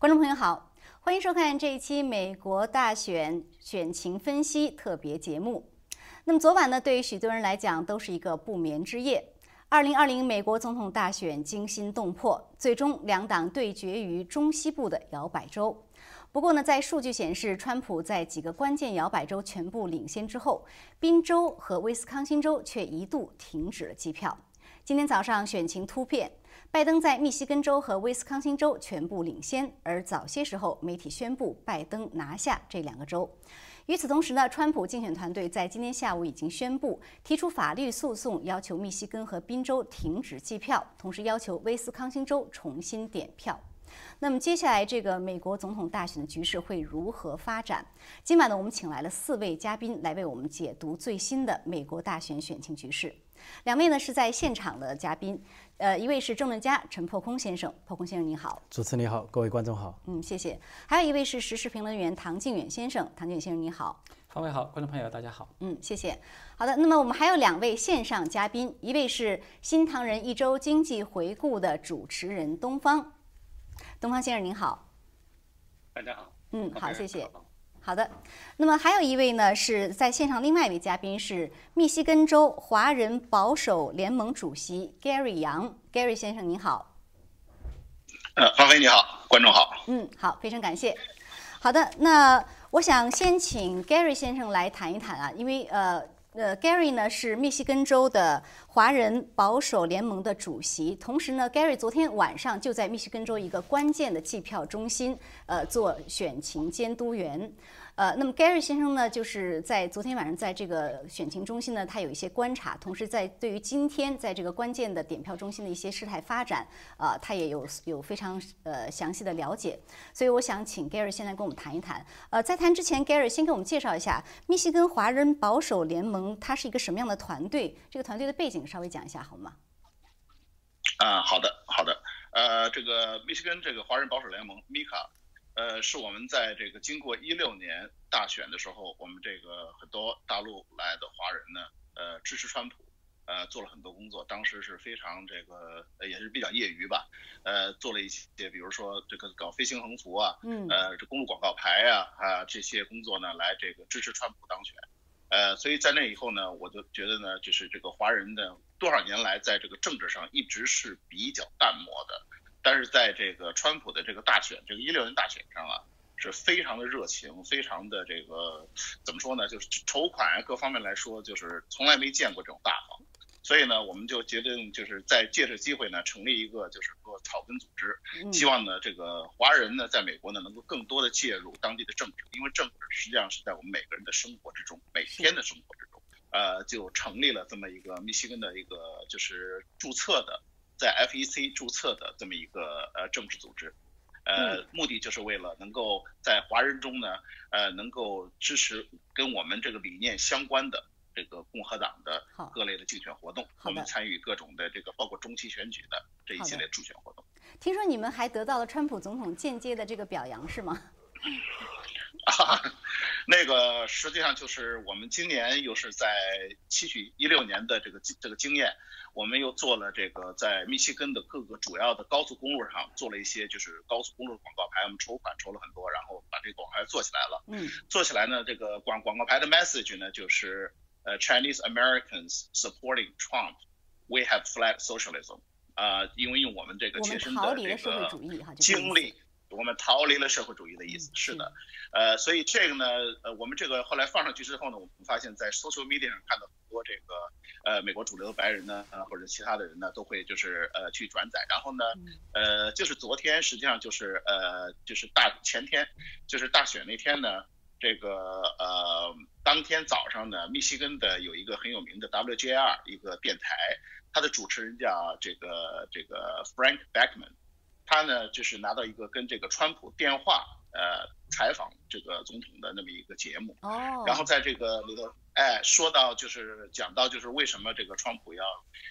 观众朋友好，欢迎收看这一期美国大选选情分析特别节目。那么昨晚呢，对于许多人来讲都是一个不眠之夜。二零二零美国总统大选惊心动魄，最终两党对决于中西部的摇摆州。不过呢，在数据显示，川普在几个关键摇摆州全部领先之后，宾州和威斯康星州却一度停止了计票。今天早上选情突变，拜登在密西根州和威斯康星州全部领先，而早些时候媒体宣布拜登拿下这两个州。与此同时呢，川普竞选团队在今天下午已经宣布提出法律诉讼，要求密西根和宾州停止计票，同时要求威斯康星州重新点票。那么接下来这个美国总统大选的局势会如何发展？今晚呢，我们请来了四位嘉宾来为我们解读最新的美国大选选情局势。两位呢是在现场的嘉宾，呃，一位是政论家陈破空先生，破空先生你好，主持人你好，各位观众好，嗯，谢谢。还有一位是时事评论员唐靖远先生，唐靖远先生你好，方位好，观众朋友大家好，嗯，谢谢。好的，那么我们还有两位线上嘉宾，一位是新唐人一周经济回顾的主持人东方。东方先生您好，大家好。嗯，好，谢谢。好的，那么还有一位呢，是在线上另外一位嘉宾是密西根州华人保守联盟主席 Gary 杨，Gary 先生您好。呃，方飞你好，观众好。嗯，好，非常感谢。好的，那我想先请 Gary 先生来谈一谈啊，因为呃。呃，Gary 呢是密西根州的华人保守联盟的主席，同时呢，Gary 昨天晚上就在密西根州一个关键的计票中心，呃，做选情监督员。呃，那么 Gary 先生呢，就是在昨天晚上在这个选情中心呢，他有一些观察，同时在对于今天在这个关键的点票中心的一些事态发展，呃，他也有有非常呃详细的了解。所以我想请 Gary 先来跟我们谈一谈。呃，在谈之前，Gary 先给我们介绍一下密西根华人保守联盟，它是一个什么样的团队？这个团队的背景稍微讲一下好吗？啊，好的，好的。呃，这个密西根这个华人保守联盟 （MICA）。呃，是我们在这个经过一六年大选的时候，我们这个很多大陆来的华人呢，呃，支持川普，呃，做了很多工作。当时是非常这个，也是比较业余吧，呃，做了一些，比如说这个搞飞行横幅啊，嗯，呃，这公路广告牌啊，啊，这些工作呢，来这个支持川普当选。呃，所以在那以后呢，我就觉得呢，就是这个华人的，多少年来在这个政治上一直是比较淡漠的。但是在这个川普的这个大选，这个一六年大选上啊，是非常的热情，非常的这个怎么说呢？就是筹款啊，各方面来说，就是从来没见过这种大方。所以呢，我们就决定就是在借着机会呢，成立一个就是说草根组织，希望呢这个华人呢在美国呢能够更多的介入当地的政治，因为政治实际上是在我们每个人的生活之中，每天的生活之中，呃，就成立了这么一个密西根的一个就是注册的。在 FEC 注册的这么一个呃政治组织，呃，目的就是为了能够在华人中呢，呃，能够支持跟我们这个理念相关的这个共和党的各类的竞选活动，我们参与各种的这个包括中期选举的这一系列助选活动。听说你们还得到了川普总统间接的这个表扬，是吗？啊，那个实际上就是我们今年又是在吸取一六年的这个这个经验，我们又做了这个在密歇根的各个主要的高速公路上做了一些就是高速公路的广告牌，我们筹款筹了很多，然后把这个广告牌做起来了。嗯，做起来呢，这个广广告牌的 message 呢就是呃 Chinese Americans supporting Trump，we have fled socialism。啊，因为用我们这个切身的这个经历。我们逃离了社会主义的意思是的，呃，所以这个呢，呃，我们这个后来放上去之后呢，我们发现，在 social media 上看到很多这个，呃，美国主流的白人呢，呃，或者其他的人呢，都会就是呃去转载，然后呢，呃，就是昨天，实际上就是呃，就是大前天，就是大选那天呢，这个呃，当天早上呢，密西根的有一个很有名的 WJR 一个电台，它的主持人叫这个这个 Frank Beckman。他呢，就是拿到一个跟这个川普电话，呃，采访这个总统的那么一个节目。哦。然后在这个里头，哎，说到就是讲到就是为什么这个川普要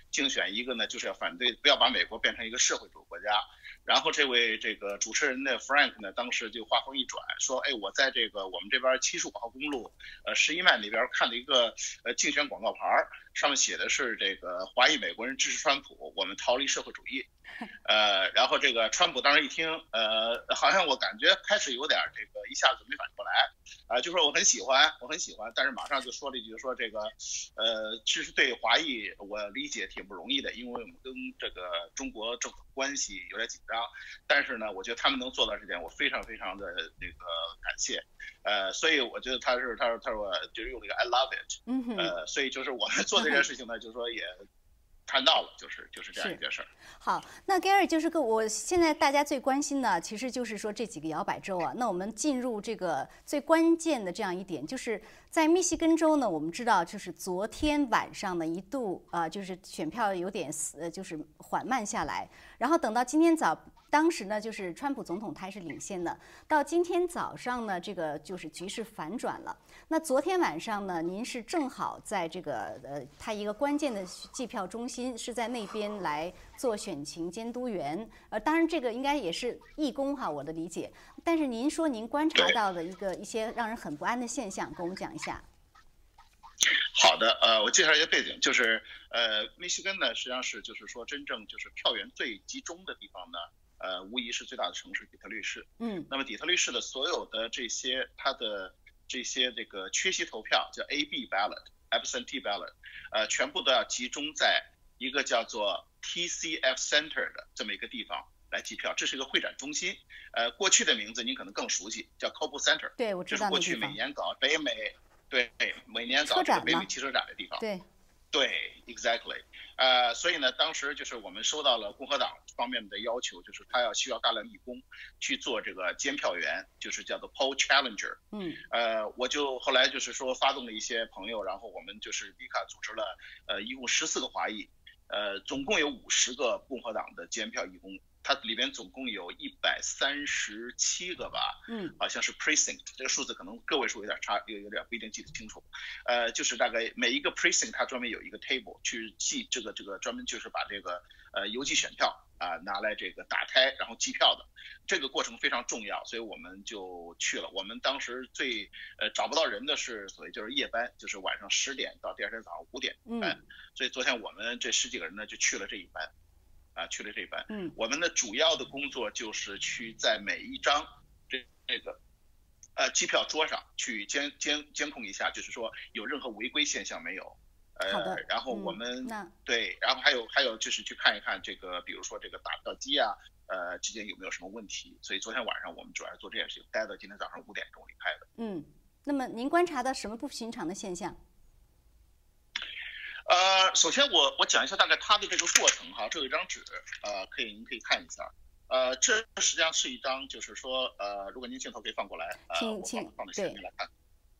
竞选一个呢？就是要反对不要把美国变成一个社会主义国家。然后这位这个主持人的，Frank 呢，当时就话锋一转，说：“哎，我在这个我们这边七十五号公路，呃，十一迈那边看了一个呃竞选广告牌，上面写的是这个华裔美国人支持川普，我们逃离社会主义。” 呃，然后这个川普当时一听，呃，好像我感觉开始有点这个一下子没反应过来，啊，就说我很喜欢，我很喜欢，但是马上就说了一句说这个，呃，其实对华裔我理解挺不容易的，因为我们跟这个中国政府关系有点紧张，但是呢，我觉得他们能做到这点，我非常非常的那个感谢，呃，所以我觉得他是他说他说就是用了一个 I love it，呃，所以就是我们做这件事情呢，就是说也。谈到了，就是就是这样一件事儿。好，那 Gary 就是个我现在大家最关心的，其实就是说这几个摇摆州啊。那我们进入这个最关键的这样一点，就是在密西根州呢，我们知道就是昨天晚上呢一度啊，就是选票有点呃就是缓慢下来，然后等到今天早。当时呢，就是川普总统他是领先的。到今天早上呢，这个就是局势反转了。那昨天晚上呢，您是正好在这个呃，他一个关键的计票中心是在那边来做选情监督员。呃，当然这个应该也是义工哈，我的理解。但是您说您观察到的一个一些让人很不安的现象，跟我们讲一下。好的，呃，我介绍一下背景，就是呃，密西根呢，实际上是就是说真正就是票源最集中的地方呢。呃，无疑是最大的城市底特律市。嗯，那么底特律市的所有的这些，它的这些这个缺席投票叫 A-B ballot，absentee ballot，呃，全部都要集中在一个叫做 TCF Center 的这么一个地方来计票。这是一个会展中心。呃，过去的名字您可能更熟悉，叫 Cobo Center。对，我知道这是过去每年搞北美，对，每年搞这个北美汽车展的地方。对。对，exactly，呃，所以呢，当时就是我们收到了共和党方面的要求，就是他要需要大量义工去做这个监票员，就是叫做 poll challenger。嗯，呃，我就后来就是说发动了一些朋友，然后我们就是立卡组织了，呃，一共十四个华裔，呃，总共有五十个共和党的监票义工。它里边总共有一百三十七个吧，嗯，好像是 precinct，这个数字可能个位数有点差，有有点不一定记得清楚，呃，就是大概每一个 precinct 它专门有一个 table 去记这个这个专门就是把这个呃邮寄选票啊拿来这个打开然后计票的，这个过程非常重要，所以我们就去了。我们当时最呃找不到人的是所谓就是夜班，就是晚上十点到第二天早上五点，嗯，所以昨天我们这十几个人呢就去了这一班。啊，去了这班，嗯，我们的主要的工作就是去在每一张这这个呃机票桌上去监监监控一下，就是说有任何违规现象没有，呃，然后我们对，然后还有还有就是去看一看这个，比如说这个打票机啊，呃之间有没有什么问题，所以昨天晚上我们主要是做这件事情，待到今天早上五点钟离开的。嗯，那么您观察到什么不寻常的现象？呃，首先我我讲一下大概它的这个过程哈，这有一张纸，呃，可以您可以看一下，呃，这实际上是一张，就是说，呃，如果您镜头可以放过来，请请放到前面来看。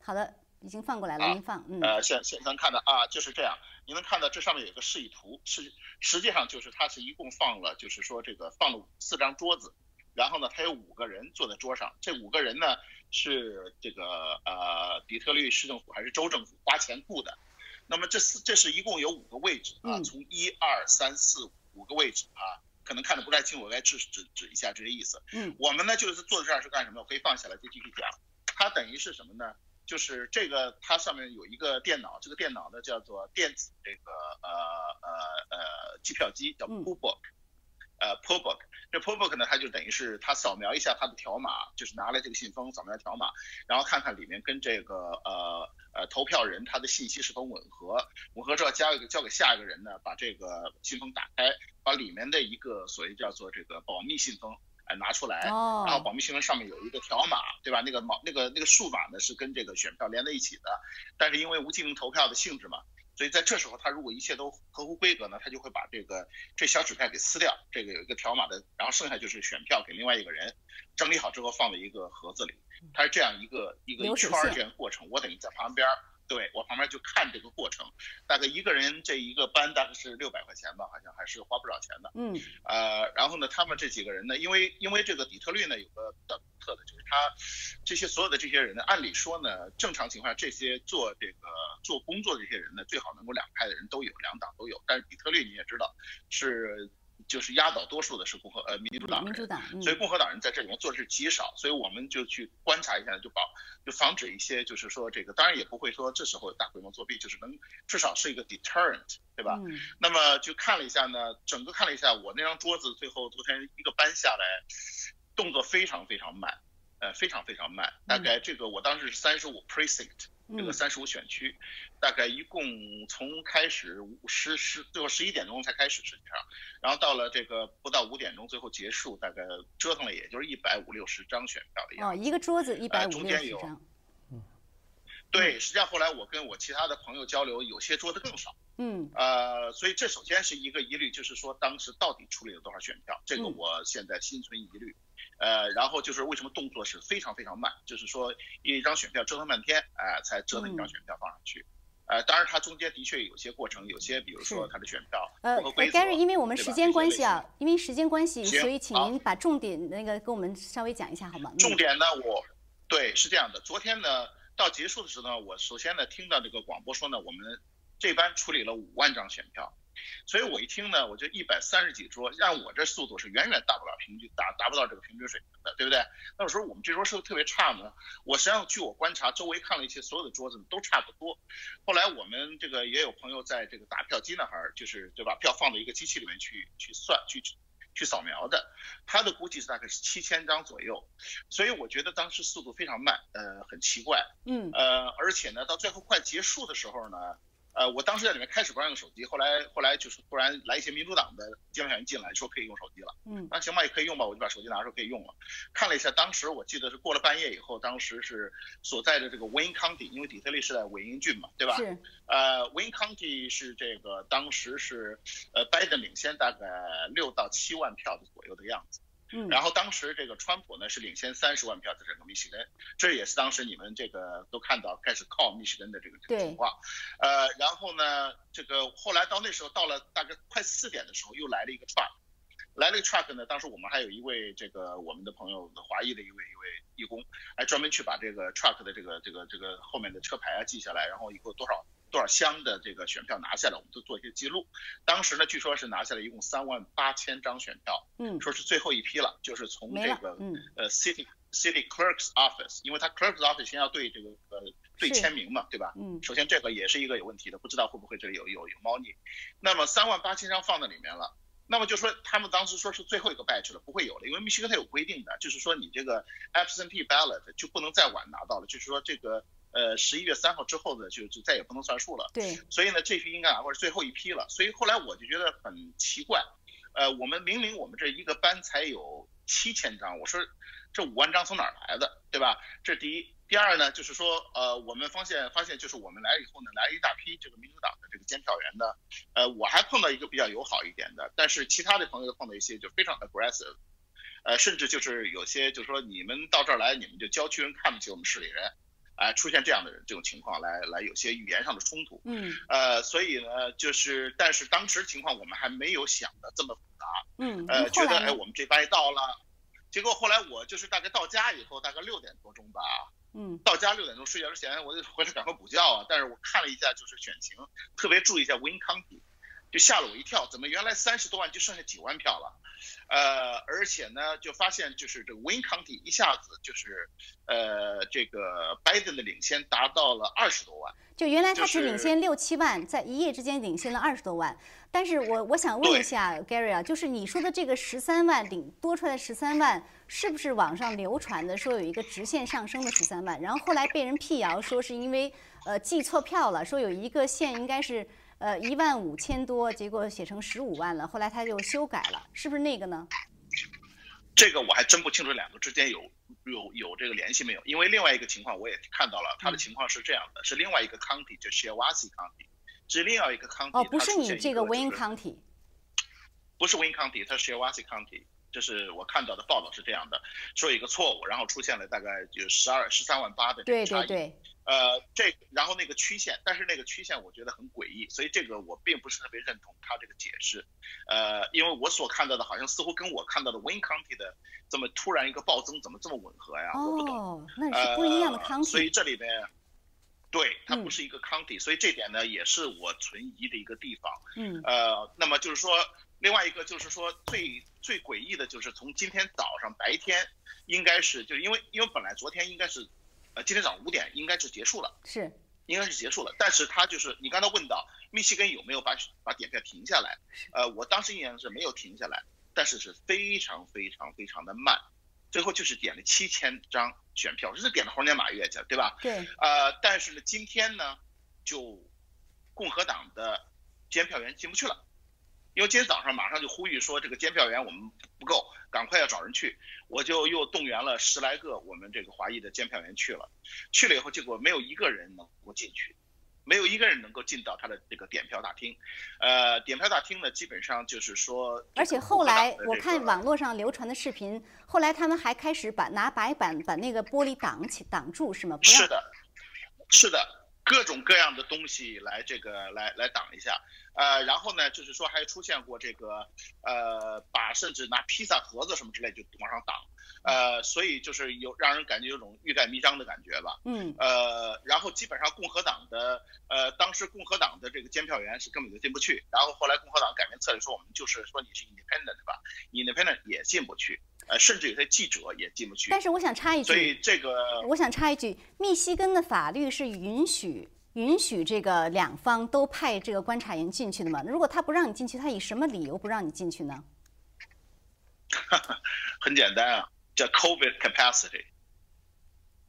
好的，已经放过来了，您放，嗯。呃，现现咱看到啊，就是这样，您能看到这上面有一个示意图，是实际上就是它是一共放了，就是说这个放了四张桌子，然后呢，它有五个人坐在桌上，这五个人呢是这个呃底特律市政府还是州政府花钱雇的。那么这四这是一共有五个位置啊，从一二三四五个位置啊，可能看的不太清，我该指指指一下这个意思。嗯，我们呢就是坐在这儿是干什么？我可以放下来再继续讲。它等于是什么呢？就是这个它上面有一个电脑，这个电脑呢叫做电子这个呃呃呃机票机，叫 Pool Book，呃 Pool Book。这 Pool Book 呢，它就等于是它扫描一下它的条码，就是拿来这个信封扫描条码，然后看看里面跟这个呃。呃，投票人他的信息是否吻合？吻合之后交给交给下一个人呢？把这个信封打开，把里面的一个所谓叫做这个保密信封哎拿出来，然后保密信封上面有一个条码，对吧？那个码那个那个数码呢是跟这个选票连在一起的，但是因为无记名投票的性质嘛，所以在这时候他如果一切都合乎规格呢，他就会把这个这小纸片给撕掉，这个有一个条码的，然后剩下就是选票给另外一个人整理好之后放在一个盒子里。它是这样一个一个一圈儿这样过程，我等于在旁边儿，对我旁边就看这个过程，大概一个人这一个班大概是六百块钱吧，好像还是花不少钱的。嗯，呃，然后呢，他们这几个人呢，因为因为这个底特律呢有个比较独特的，就是他这些所有的这些人呢，按理说呢，正常情况下这些做这个做工作的这些人呢，最好能够两派的人都有，两党都有，但是底特律你也知道是。就是压倒多数的是共和呃民主党民主党，所以共和党人在这里面做的是极少，所以我们就去观察一下，就保就防止一些就是说这个，当然也不会说这时候大规模作弊，就是能至少是一个 deterrent，对吧？嗯。那么就看了一下呢，整个看了一下，我那张桌子最后昨天一个搬下来，动作非常非常慢。呃，非常非常慢，大概这个我当时是三十五 precinct，这个三十五选区，大概一共从开始十十最后十一点钟才开始，实际上，然后到了这个不到五点钟最后结束，大概折腾了也就是一百五六十张选票的样子。哦，一个桌子一百五六十张。嗯，对，实际上后来我跟我其他的朋友交流，有些桌子更少。嗯。呃，所以这首先是一个疑虑，就是说当时到底处理了多少选票，这个我现在心存疑虑。呃，然后就是为什么动作是非常非常慢，就是说一张选票折腾半天，哎，才折腾一张选票放上去。呃，当然它中间的确有些过程，有些比如说它的选票呃，Gary，因为我们时间关系啊，因为时间关系，所以请您把重点那个跟我们稍微讲一下好吗？重点呢，我对是这样的，昨天呢到结束的时候呢，我首先呢听到这个广播说呢，我们这班处理了五万张选票。所以我一听呢，我就一百三十几桌，让我这速度是远远达不了平均，达达不到这个平均水平的，对不对？那我说我们这桌是不是特别差呢？我实际上据我观察，周围看了一些所有的桌子都差不多。后来我们这个也有朋友在这个打票机那儿，就是对吧？票放到一个机器里面去去算去去扫描的，他的估计是大概是七千张左右。所以我觉得当时速度非常慢，呃，很奇怪。嗯。呃，而且呢，到最后快结束的时候呢。呃，我当时在里面开始不让用手机，后来后来就是突然来一些民主党的监票员进来，说可以用手机了。嗯，那行吧，也可以用吧，我就把手机拿出来可以用了。看了一下，当时我记得是过了半夜以后，当时是所在的这个 Wayne County，因为底特律是在韦因郡嘛，对吧？是。呃，Wayne County 是这个当时是呃拜登领先大概六到七万票的左右的样子。嗯，然后当时这个川普呢是领先三十万票在整个密西根，这也是当时你们这个都看到开始靠密西根的这个情况，呃，然后呢，这个后来到那时候到了大概快四点的时候，又来了一个 truck，来了一个 truck 呢，当时我们还有一位这个我们的朋友华裔的一位一位义工，还专门去把这个 truck 的这个这个这个后面的车牌啊记下来，然后以后多少。多少箱的这个选票拿下来，我们都做一些记录。当时呢，据说是拿下来一共三万八千张选票，嗯，说是最后一批了，就是从这个嗯呃 city city clerk's office，因为他 clerk's office 先要对这个呃对签名嘛，对吧？嗯，首先这个也是一个有问题的，不知道会不会这里有有有猫腻。那么三万八千张放在里面了，那么就说他们当时说是最后一个 batch 了，不会有了，因为密西根它有规定的，就是说你这个 absentee ballot 就不能再晚拿到了，就是说这个。呃，十一月三号之后呢，就就再也不能算数了。对，所以呢，这批应该拿过是最后一批了。所以后来我就觉得很奇怪，呃，我们明明我们这一个班才有七千张，我说这五万张从哪儿来的，对吧？这是第一。第二呢，就是说，呃，我们发现发现就是我们来以后呢，来了一大批这个民主党的这个监票员呢，呃，我还碰到一个比较友好一点的，但是其他的朋友碰到一些就非常 aggressive，呃，甚至就是有些就是说你们到这儿来，你们就郊区人看不起我们市里人。哎，出现这样的人这种情况，来来有些语言上的冲突，嗯，呃，所以呢，就是，但是当时情况我们还没有想的这么复杂，嗯，呃，觉得哎，我们这班到了，结果后来我就是大概到家以后，大概六点多钟吧，嗯，到家六点钟睡觉之前，我就回来赶快补觉啊，但是我看了一下就是选情，特别注意一下 Win County，就吓了我一跳，怎么原来三十多万就剩下几万票了？呃，而且呢，就发现就是这个 Win County 一下子就是，呃，这个拜登的领先达到了二十多万。就原来他只领先六七万，在一夜之间领先了二十多万。但是我我想问一下 Gary 啊，就是你说的这个十三万领多出来的十三万，是不是网上流传的说有一个直线上升的十三万，然后后来被人辟谣说是因为呃记错票了，说有一个县应该是。呃，一万五千多，结果写成十五万了，后来他就修改了，是不是那个呢？这个我还真不清楚，两个之间有有有这个联系没有？因为另外一个情况我也看到了，他的情况是这样的，是另外一个 county，就 i w a s i County，是另外一个 county。哦，不是你这个 Wayne County，不是 Wayne County，它是 w a s i County，这是我看到的报道是这样的，说一个错误，然后出现了大概就十二十三万八的对对对。呃，这然后那个曲线，但是那个曲线我觉得很诡异，所以这个我并不是特别认同他这个解释。呃，因为我所看到的，好像似乎跟我看到的 Wayne County 的这么突然一个暴增，怎么这么吻合呀？我不懂，那是不一样的 county。所以这里边，对，它不是一个 county，所以这点呢也是我存疑的一个地方。嗯。呃，那么就是说，另外一个就是说最最诡异的就是从今天早上白天，应该是就是因为因为本来昨天应该是，呃今天早上五点应该是结束了，是应该是结束了，但是他就是你刚才问到密西根有没有把把点票停下来，呃我当时印象是没有停下来，但是是非常非常非常的慢，最后就是点了七千张选票，这是点了猴年马月去了，对吧？对，呃但是呢今天呢就共和党的监票员进不去了。因为今天早上马上就呼吁说这个监票员我们不够，赶快要找人去，我就又动员了十来个我们这个华裔的监票员去了，去了以后结果没有一个人能够进去，没有一个人能够进到他的这个点票大厅，呃，点票大厅呢基本上就是说，而且后来我看网络上流传的视频，后来他们还开始把拿白板把那个玻璃挡起挡住是吗？是的，是的。各种各样的东西来这个来来挡一下，呃，然后呢，就是说还出现过这个，呃，把甚至拿披萨盒子什么之类就往上挡，呃，所以就是有让人感觉有种欲盖弥彰的感觉吧，嗯，呃，然后基本上共和党的，呃，当时共和党的这个监票员是根本就进不去，然后后来共和党改变策略说我们就是说你是 independent 吧，independent 也进不去。呃，甚至有些记者也进不去。但是我想插一句，所以这个我想插一句，密西根的法律是允许允许这个两方都派这个观察员进去的嘛？如果他不让你进去，他以什么理由不让你进去呢？很简单啊，叫 COVID capacity。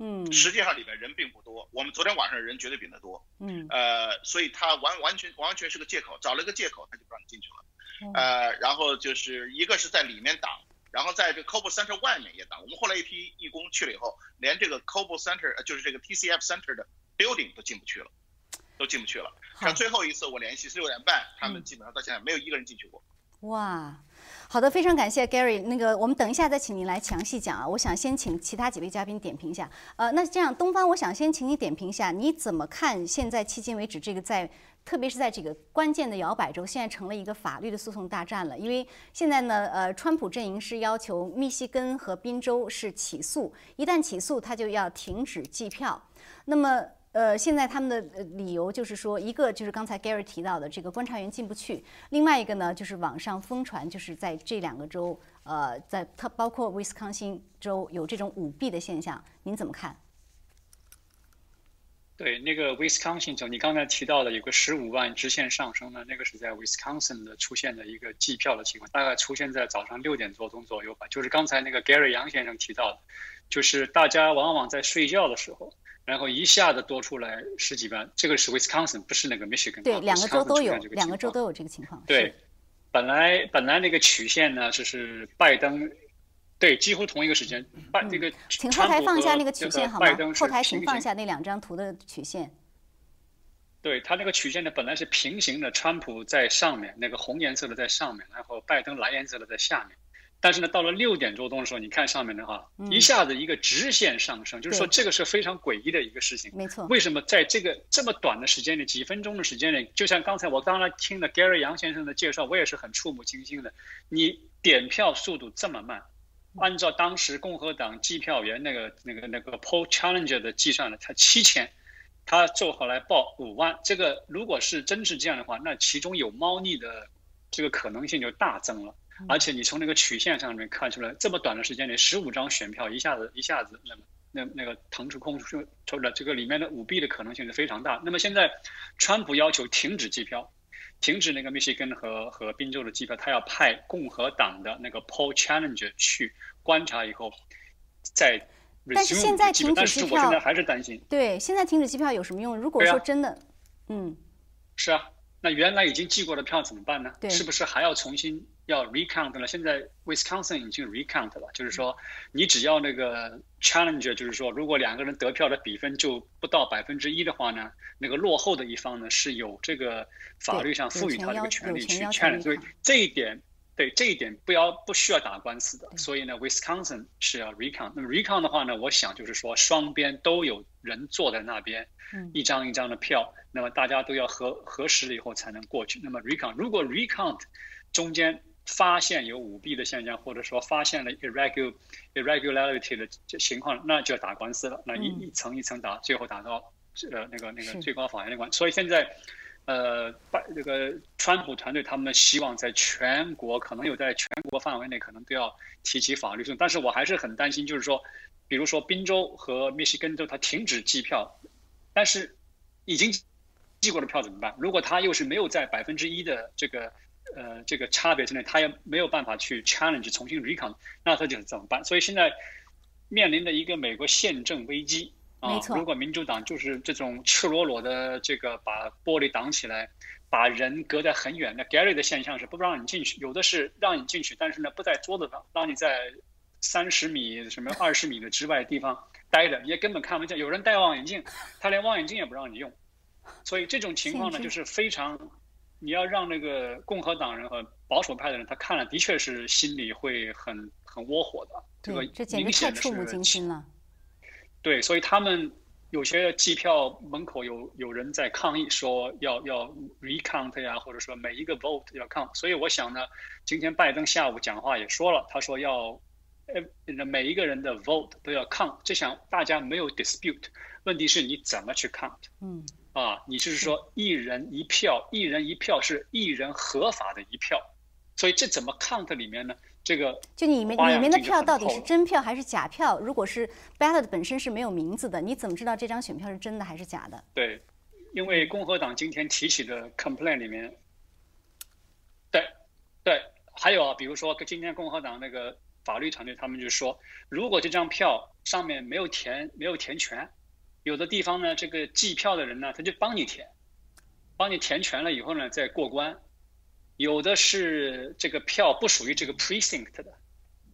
嗯，实际上里面人并不多，我们昨天晚上人绝对比那多。嗯，呃，所以他完完全完全是个借口，找了个借口他就不让你进去了。呃，然后就是一个是在里面挡。然后在这 Cobo Center 外面也挡，我们后来一批义工去了以后，连这个 Cobo Center 就是这个 TCF Center 的 building 都进不去了，都进不去了。像最后一次我联系是六点半，他们基本上到现在没有一个人进去过。哇，好的，非常感谢 Gary。那个我们等一下再请您来详细讲啊。我想先请其他几位嘉宾点评一下。呃，那这样东方，我想先请你点评一下，你怎么看现在迄今为止这个在。特别是在这个关键的摇摆州，现在成了一个法律的诉讼大战了。因为现在呢，呃，川普阵营是要求密西根和宾州是起诉，一旦起诉，他就要停止计票。那么，呃，现在他们的理由就是说，一个就是刚才 Gary 提到的这个观察员进不去，另外一个呢就是网上疯传，就是在这两个州，呃，在它包括威斯康星州有这种舞弊的现象，您怎么看？对，那个 Wisconsin 州，你刚才提到的有个十五万直线上升呢，那个是在 Wisconsin 的出现的一个计票的情况，大概出现在早上六点多钟左右吧。就是刚才那个 Gary 杨先生提到的，就是大家往往在睡觉的时候，然后一下子多出来十几万。这个是 Wisconsin，不是那个 Michigan。对，两个州都有，两个州都有这个情况。对，本来本来那个曲线呢，就是拜登。对，几乎同一个时间，拜这个。请后台放一下那个曲线好吗？后台请放一下那两张图的曲线。对他那个曲线呢，本来是平行的，川普在上面，那个红颜色的在上面，然后拜登蓝颜色的在下面。但是呢，到了六点多钟的时候，你看上面的话，一下子一个直线上升，就是说这个是非常诡异的一个事情。没错。为什么在这个这么短的时间里，几分钟的时间里，就像刚才我刚才听了 Gary 杨先生的介绍，我也是很触目惊心的。你点票速度这么慢。按照当时共和党计票员那个那个那个 poll challenger 的计算呢，才七千，他最后来报五万。这个如果是真是这样的话，那其中有猫腻的这个可能性就大增了。而且你从那个曲线上面看出来，这么短的时间内，十五张选票一下子一下子那么那那个腾出空出出了，这个里面的舞弊的可能性是非常大。那么现在，川普要求停止计票。停止那个密歇根和和宾州的计票，他要派共和党的那个 Paul Challenger 去观察以后，再。但是现在停止计票，我现在还是担心。对，现在停止计票有什么用？如果说真的，嗯，是啊，那原来已经寄过的票怎么办呢？对，是不是还要重新？要 recount 了，现在 Wisconsin 已经 recount 了，就是说你只要那个 challenger，就是说如果两个人得票的比分就不到百分之一的话呢，那个落后的一方呢是有这个法律上赋予他这个权利去 challenge，所以这一点对这一点不要不需要打官司的，所以呢 Wisconsin 是要 recount。那么 recount 的话呢，我想就是说双边都有人坐在那边，一张一张的票，那么大家都要核核实了以后才能过去。那么 recount 如果 recount 中间发现有舞弊的现象，或者说发现了 irregular irregularity 的情况，那就要打官司了。那一一层一层打，最后打到呃那个那个最高法院的官。所以现在，呃，拜这个川普团队他们希望在全国可能有在全国范围内可能都要提起法律诉讼，但是我还是很担心，就是说，比如说宾州和密西根州他停止计票，但是已经寄过的票怎么办？如果他又是没有在百分之一的这个呃这个差别之内，他也没有办法去 challenge 重新 recount，那他就怎么办？所以现在面临的一个美国宪政危机。啊，如果民主党就是这种赤裸裸的这个把玻璃挡起来，把人隔得很远，那 Gary 的现象是不让你进去，有的是让你进去，但是呢不在桌子上，让你在三十米什么二十米的之外地方待着，你也根本看不见。有人戴望远镜，他连望远镜也不让你用，所以这种情况呢就是非常，你要让那个共和党人和保守派的人他看了的确是心里会很很窝火的，这个这简直太触目惊心了。对，所以他们有些机票门口有有人在抗议，说要要 recount 呀，或者说每一个 vote 要 count。所以我想呢，今天拜登下午讲话也说了，他说要呃每一个人的 vote 都要 count。这想大家没有 dispute，问题是你怎么去 count？嗯，啊，你就是说一人一票，一人一票是一人合法的一票，所以这怎么 count 里面呢？这个就里面里面的票到底是真票还是假票？如果是 ballot 本身是没有名字的，你怎么知道这张选票是真的还是假的？对，因为共和党今天提起的 complaint 里面，对，对，还有啊，比如说今天共和党那个法律团队他们就说，如果这张票上面没有填没有填全，有的地方呢，这个计票的人呢，他就帮你填，帮你填全了以后呢，再过关。有的是这个票不属于这个 precinct 的，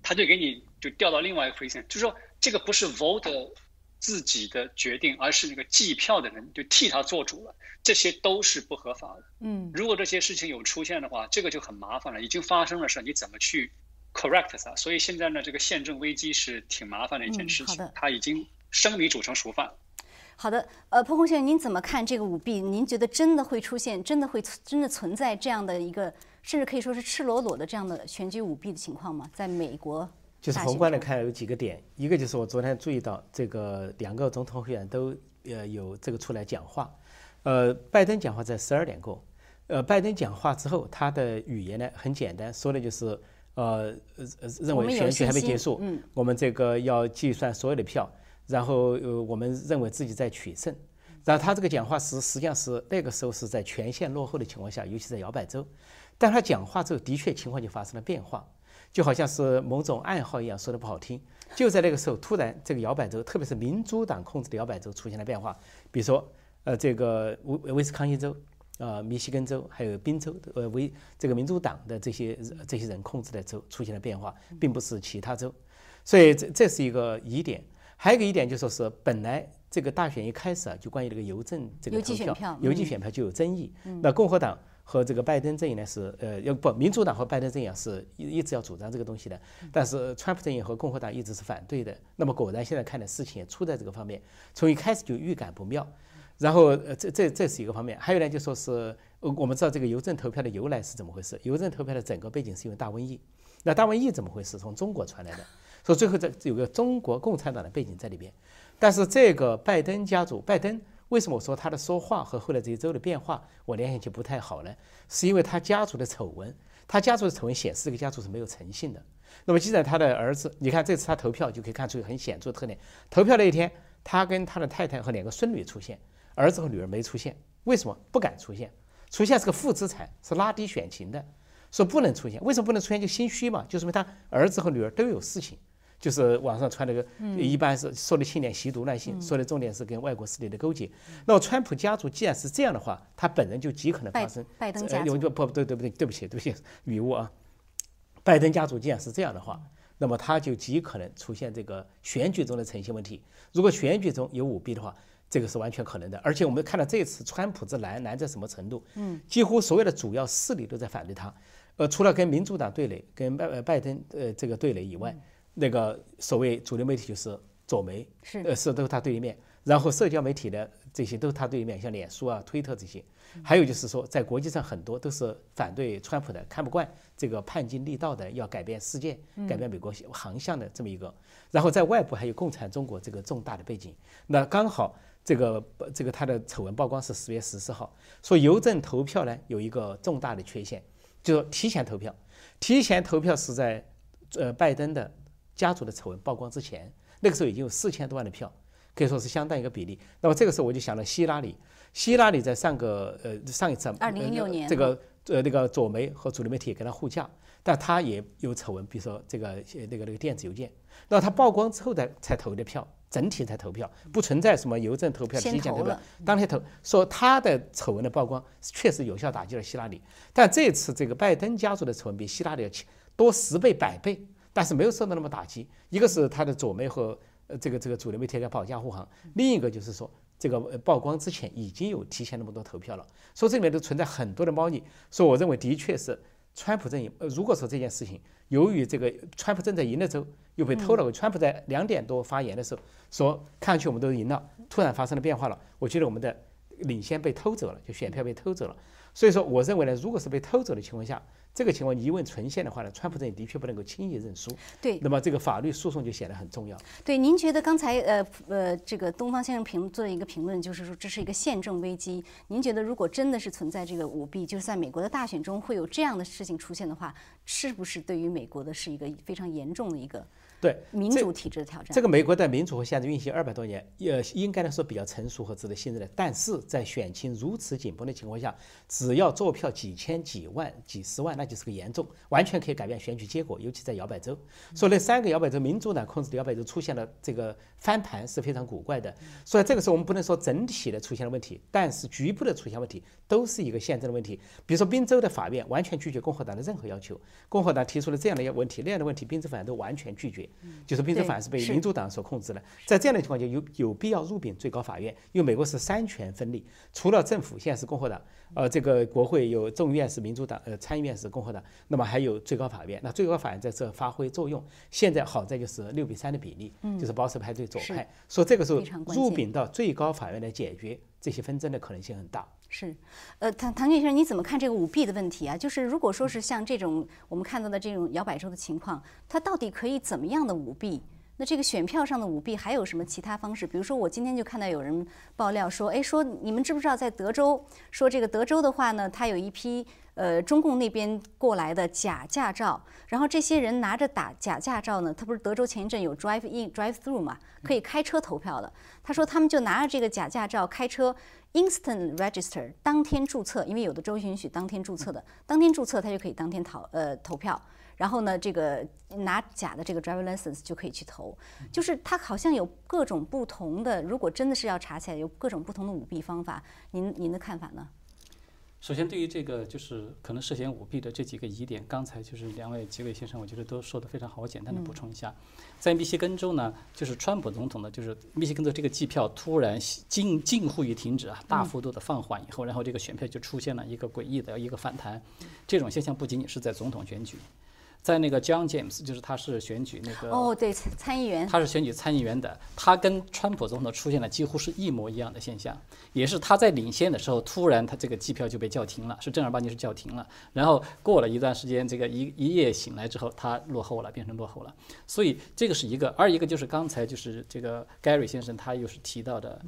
他就给你就调到另外一个 precinct，就是说这个不是 voter 自己的决定，而是那个计票的人就替他做主了，这些都是不合法的。嗯，如果这些事情有出现的话，这个就很麻烦了。已经发生了事，你怎么去 correct 它？所以现在呢，这个宪政危机是挺麻烦的一件事情。它已经生米煮成熟饭。好的，呃，彭红先生，您怎么看这个舞弊？您觉得真的会出现，真的会真的存在这样的一个，甚至可以说是赤裸裸的这样的选举舞弊的情况吗？在美国，就是宏观的看有几个点，一个就是我昨天注意到这个两个总统候选人都呃有这个出来讲话，呃，拜登讲话在十二点过，呃，拜登讲话之后，他的语言呢很简单，说的就是呃认为选举还没结束，嗯，我们这个要计算所有的票。然后呃，我们认为自己在取胜。然后他这个讲话是实际上是那个时候是在全线落后的情况下，尤其在摇摆州。但他讲话之后，的确情况就发生了变化，就好像是某种暗号一样，说的不好听。就在那个时候，突然这个摇摆州，特别是民主党控制的摇摆州出现了变化。比如说，呃，这个威威斯康星州、啊密西根州还有宾州，呃，为这个民主党的这些这些人控制的州出现了变化，并不是其他州。所以这这是一个疑点。还有一个一点就说是，本来这个大选一开始啊，就关于这个邮政这个投票，邮寄选票就有争议。那共和党和这个拜登阵营呢是，呃，要不民主党和拜登阵营是一一直要主张这个东西的，但是川普阵营和共和党一直是反对的。那么果然现在看的事情也出在这个方面，从一开始就预感不妙。然后呃，这这这是一个方面，还有呢就说是，我们知道这个邮政投票的由来是怎么回事？邮政投票的整个背景是因为大瘟疫。那大瘟疫怎么回事？从中国传来的。所以最后这有个中国共产党的背景在里边，但是这个拜登家族，拜登为什么我说他的说话和后来这一周的变化，我联想起不太好呢？是因为他家族的丑闻，他家族的丑闻显示这个家族是没有诚信的。那么既然他的儿子，你看这次他投票就可以看出很显著的特点，投票那一天，他跟他的太太和两个孙女出现，儿子和女儿没出现，为什么不敢出现？出现是个负资产，是拉低选情的，说不能出现，为什么不能出现？就心虚嘛，就说明他儿子和女儿都有事情。就是网上传那个，一般是说的轻点吸毒乱性，说的重点是跟外国势力的勾结。那么川普家族既然是这样的话，他本人就极可能发生。拜登家族不不对对不对对不起对不起语误啊！拜登家族既然是这样的话，那么他就极可能出现这个选举中的诚信问题。如果选举中有舞弊的话，这个是完全可能的。而且我们看到这次川普之难难在什么程度？嗯，几乎所有的主要势力都在反对他。呃，除了跟民主党对垒、跟拜拜登呃这个对垒以外。那个所谓主流媒体就是左媒，是。呃是都是他对立面，然后社交媒体的这些都是他对立面，像脸书啊、推特这些，还有就是说在国际上很多都是反对川普的，看不惯这个叛军立道的，要改变世界、改变美国航向的这么一个，然后在外部还有共产中国这个重大的背景，那刚好这个这个他的丑闻曝光是十月十四号，说邮政投票呢有一个重大的缺陷，就是提前投票，提前投票是在呃拜登的家族的丑闻曝光之前，那个时候已经有四千多万的票，可以说是相当一个比例。那么这个时候我就想到希拉里，希拉里在上个呃上一次二零一六年这个呃那个左媒和主流媒体跟他护驾，但他也有丑闻，比如说这个呃那个那个电子邮件，那他曝光之后的才投的票。整体才投票，不存在什么邮政投票、提前投票，当天投。说他的丑闻的曝光确实有效打击了希拉里，但这次这个拜登家族的丑闻比希拉里要多十倍、百倍，但是没有受到那么打击。一个是他的左媒和呃这个这个主流媒体在保驾护航，另一个就是说这个曝光之前已经有提前那么多投票了，说这里面都存在很多的猫腻。所以我认为的确是川普阵营，呃，如果说这件事情由于这个川普正在赢的时候。又被偷了。川普在两点多发言的时候说：“看上去我们都赢了，突然发生了变化了。我觉得我们的领先被偷走了，就选票被偷走了。所以说，我认为呢，如果是被偷走的情况下，这个情况疑问存现的话呢，川普阵营的确不能够轻易认输。对，那么这个法律诉讼就显得很重要。对，您觉得刚才呃呃这个东方先生评做了一个评论，就是说这是一个宪政危机。您觉得如果真的是存在这个舞弊，就是在美国的大选中会有这样的事情出现的话，是不是对于美国的是一个非常严重的一个？对民主体制的挑战，这个美国的民主和宪政运行二百多年，也应该来说比较成熟和值得信任的。但是在选情如此紧绷的情况下，只要做票几千、几万、几十万，那就是个严重，完全可以改变选举结果。尤其在摇摆州，所以那三个摇摆州，民主党控制的摇摆州出现了这个翻盘是非常古怪的。所以这个时候我们不能说整体的出现了问题，但是局部的出现问题都是一个宪政的问题。比如说宾州的法院完全拒绝共和党的任何要求，共和党提出了这样的一个问题、那样的问题，宾州法院都完全拒绝。就是宾州法院是被民主党所控制的，在这样的情况下，有有必要入禀最高法院，因为美国是三权分立，除了政府现在是共和党，呃，这个国会有众议院是民主党，呃，参议院是共和党，那么还有最高法院，那最高法院在这发挥作用。现在好在就是六比三的比例，就是保守派对左派，说这个时候入禀到最高法院来解决这些纷争的可能性很大。是，呃，唐唐先生，你怎么看这个舞弊的问题啊？就是如果说是像这种我们看到的这种摇摆州的情况，它到底可以怎么样的舞弊？那这个选票上的舞弊还有什么其他方式？比如说，我今天就看到有人爆料说，哎，说你们知不知道在德州，说这个德州的话呢，它有一批呃中共那边过来的假驾照，然后这些人拿着打假驾照呢，他不是德州前一阵有 drive in drive through 嘛，可以开车投票的。他说他们就拿着这个假驾照开车，instant register 当天注册，因为有的州允许当天注册的，当天注册他就可以当天投呃投票。然后呢，这个拿假的这个 driver license 就可以去投，就是它好像有各种不同的。如果真的是要查起来，有各种不同的舞弊方法。您您的看法呢？首先，对于这个就是可能涉嫌舞弊的这几个疑点，刚才就是两位几位先生，我觉得都说的非常好。我简单的补充一下，在密歇根州呢，就是川普总统的，就是密歇根州这个计票突然近近乎于停止啊，大幅度的放缓以后，然后这个选票就出现了一个诡异的一个反弹。这种现象不仅仅是在总统选举。在那个 John James，就是他是选举那个哦，对参议员，他是选举参议员的，他跟川普总统出现了几乎是一模一样的现象，也是他在领先的时候，突然他这个计票就被叫停了，是正儿八经是叫停了，然后过了一段时间，这个一一夜醒来之后，他落后了，变成落后了，所以这个是一个，二一个就是刚才就是这个 Gary 先生他又是提到的，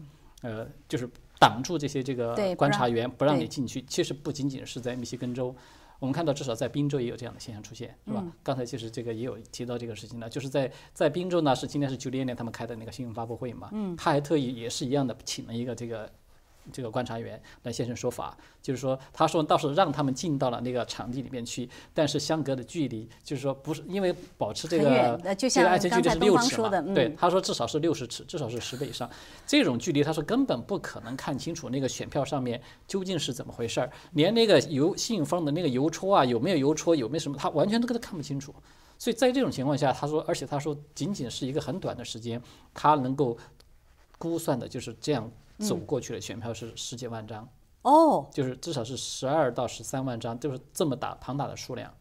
呃，就是挡住这些这个观察员不让你进去，其实不仅仅是在密歇根州。我们看到，至少在滨州也有这样的现象出现，是吧？刚才其实这个也有提到这个事情的，就是在在滨州呢，是今天是九点年他们开的那个新闻发布会嘛，他还特意也是一样的请了一个这个。这个观察员来现身说法，就是说，他说倒是让他们进到了那个场地里面去，但是相隔的距离，就是说不是因为保持这个这个安全距离是六尺嘛？对，他说至少是六十尺，至少是十倍以上。这种距离，他说根本不可能看清楚那个选票上面究竟是怎么回事儿，连那个邮信封的那个邮戳啊有没有邮戳，有没有什么，他完全都给他看不清楚。所以在这种情况下，他说，而且他说仅仅是一个很短的时间，他能够估算的就是这样。走过去的选票是十几万张，哦，就是至少是十二到十三万张，就是这么大庞大的数量，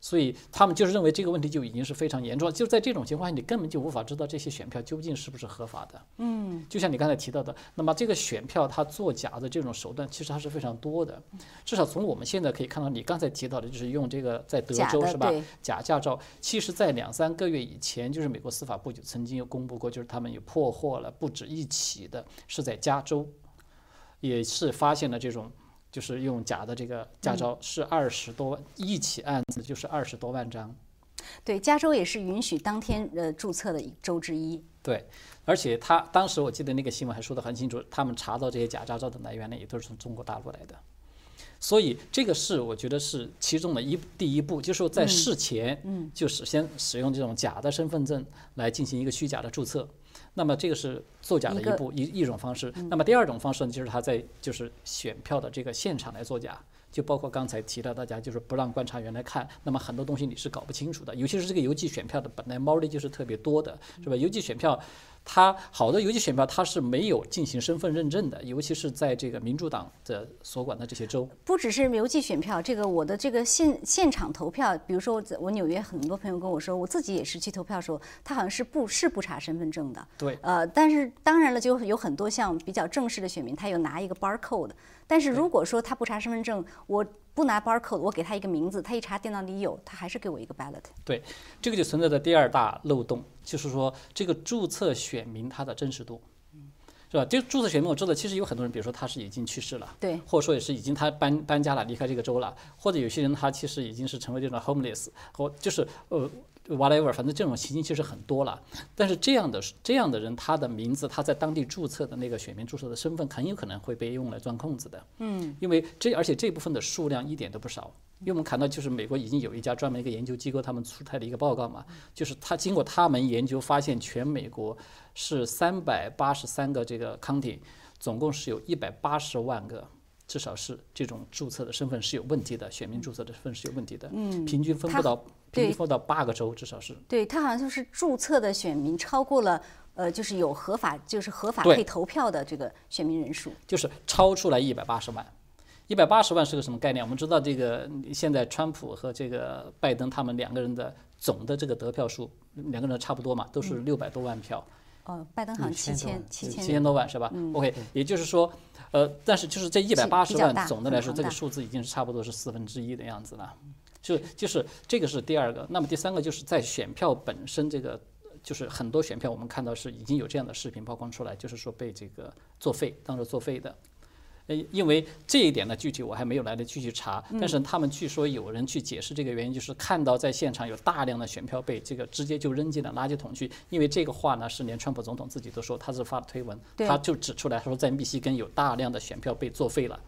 所以他们就是认为这个问题就已经是非常严重了。就在这种情况下，你根本就无法知道这些选票究竟是不是合法的。嗯，就像你刚才提到的，那么这个选票它作假的这种手段其实它是非常多的。至少从我们现在可以看到，你刚才提到的就是用这个在德州是吧？假驾照，其实在两三个月以前，就是美国司法部就曾经有公布过，就是他们有破获了不止一起的，是在加州，也是发现了这种。就是用假的这个驾照是二十多万，一起案子就是二十多万张。对，加州也是允许当天呃注册的一州之一。对，而且他当时我记得那个新闻还说得很清楚，他们查到这些假驾照的来源呢，也都是从中国大陆来的。所以这个是我觉得是其中的一第一步，就是说在事前，嗯，就是先使用这种假的身份证来进行一个虚假的注册。那么这个是作假的一步一一种方式。那么第二种方式呢，就是他在就是选票的这个现场来作假。就包括刚才提到大家就是不让观察员来看，那么很多东西你是搞不清楚的，尤其是这个邮寄选票的本来猫腻就是特别多的，是吧？邮寄选票，它好多邮寄选票它是没有进行身份认证的，尤其是在这个民主党的所管的这些州。不只是邮寄选票，这个我的这个现现场投票，比如说我在我纽约很多朋友跟我说，我自己也是去投票的时候，他好像是不是不查身份证的。对，呃，但是当然了，就有很多像比较正式的选民，他有拿一个 barcode。但是如果说他不查身份证，我不拿 barcode，我给他一个名字，他一查电脑里有，他还是给我一个 ballot。对，这个就存在的第二大漏洞，就是说这个注册选民他的真实度，是吧？这个注册选民我知道，其实有很多人，比如说他是已经去世了，对，或者说也是已经他搬搬家了，离开这个州了，或者有些人他其实已经是成为这种 homeless，或就是呃 whatever，反正这种情形其实很多了。但是这样的这样的人，他的名字他在当地注册的那个选民注册的身份，很有可能会被用来钻空子的。嗯，因为这而且这部分的数量一点都不少。因为我们看到，就是美国已经有一家专门一个研究机构，他们出台了一个报告嘛，就是他经过他们研究发现，全美国是三百八十三个这个 county，总共是有一百八十万个，至少是这种注册的身份是有问题的，选民注册的身份是有问题的。嗯，平均分布到平均分布到八个州，至少是。对他好像就是注册的选民超过了，呃，就是有合法就是合法对可以投票的这个选民人数。就是超出来一百八十万。一百八十万是个什么概念？我们知道，这个现在川普和这个拜登他们两个人的总的这个得票数，两个人差不多嘛，都是六百多万票，哦，拜登好像七千七千七千多万是吧？OK，也就是说，呃，但是就是这一百八十万总的来说，这个数字已经是差不多是四分之一的样子了。就就是这个是第二个，那么第三个就是在选票本身这个。就是很多选票，我们看到是已经有这样的视频曝光出来，就是说被这个作废，当做作废的。呃，因为这一点呢，具体我还没有来得及去查，但是他们据说有人去解释这个原因，就是看到在现场有大量的选票被这个直接就扔进了垃圾桶去，因为这个话呢是连川普总统自己都说，他是发了推文，他就指出来，他说在密西根有大量的选票被作废了。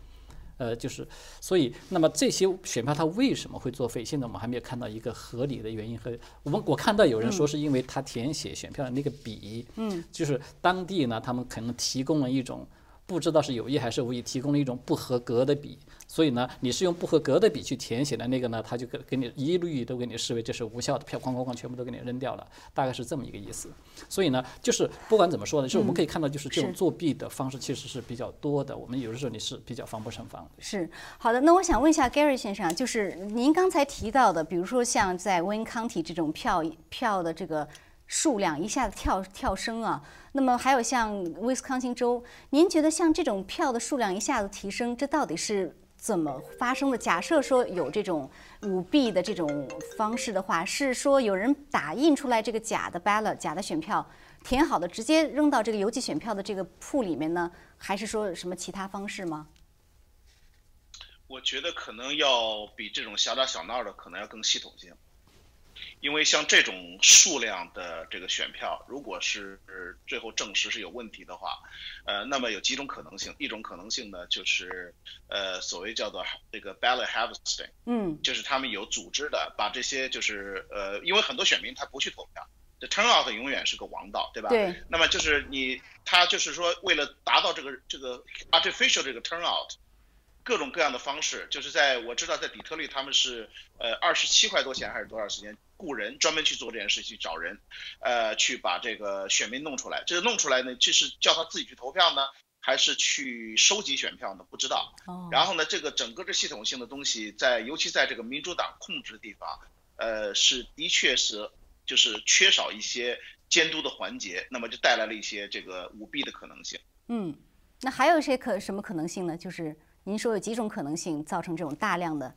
呃，就是，所以，那么这些选票它为什么会作废？现在我们还没有看到一个合理的原因和我们我看到有人说是因为他填写选票的那个笔，嗯，就是当地呢，他们可能提供了一种不知道是有意还是无意，提供了一种不合格的笔，所以呢，你是用不合格的笔去填写的那个呢，他就给给你一律都给你视为这是无效的票，哐哐哐全部都给你扔掉了，大概是这么一个意思。所以呢，就是不管怎么说呢，就是我们可以看到，就是这种作弊的方式其实是比较多的，我们有的时候你是比较防不胜防的。是好的，那我想问一下 Gary 先生啊，就是您刚才提到的，比如说像在 Wayne County 这种票票的这个数量一下子跳跳升啊，那么还有像威斯康星州，您觉得像这种票的数量一下子提升，这到底是怎么发生的？假设说有这种舞弊的这种方式的话，是说有人打印出来这个假的 ballot 假的选票，填好的直接扔到这个邮寄选票的这个铺里面呢，还是说什么其他方式吗？我觉得可能要比这种小打小闹的可能要更系统性，因为像这种数量的这个选票，如果是最后证实是有问题的话，呃，那么有几种可能性，一种可能性呢就是呃所谓叫做这个 ballot harvesting，嗯，就是他们有组织的把这些就是呃，因为很多选民他不去投票，这 turnout 永远是个王道，对吧？对。那么就是你他就是说为了达到这个这个 artificial 这个 turnout。各种各样的方式，就是在我知道在底特律，他们是呃二十七块多钱还是多少时间雇人专门去做这件事，去找人，呃去把这个选民弄出来。这个弄出来呢，就是叫他自己去投票呢，还是去收集选票呢？不知道。哦然后呢，这个整个这系统性的东西在，尤其在这个民主党控制的地方，呃，是的确是就是缺少一些监督的环节，那么就带来了一些这个舞弊的可能性。嗯，那还有一些可什么可能性呢？就是您说有几种可能性造成这种大量的。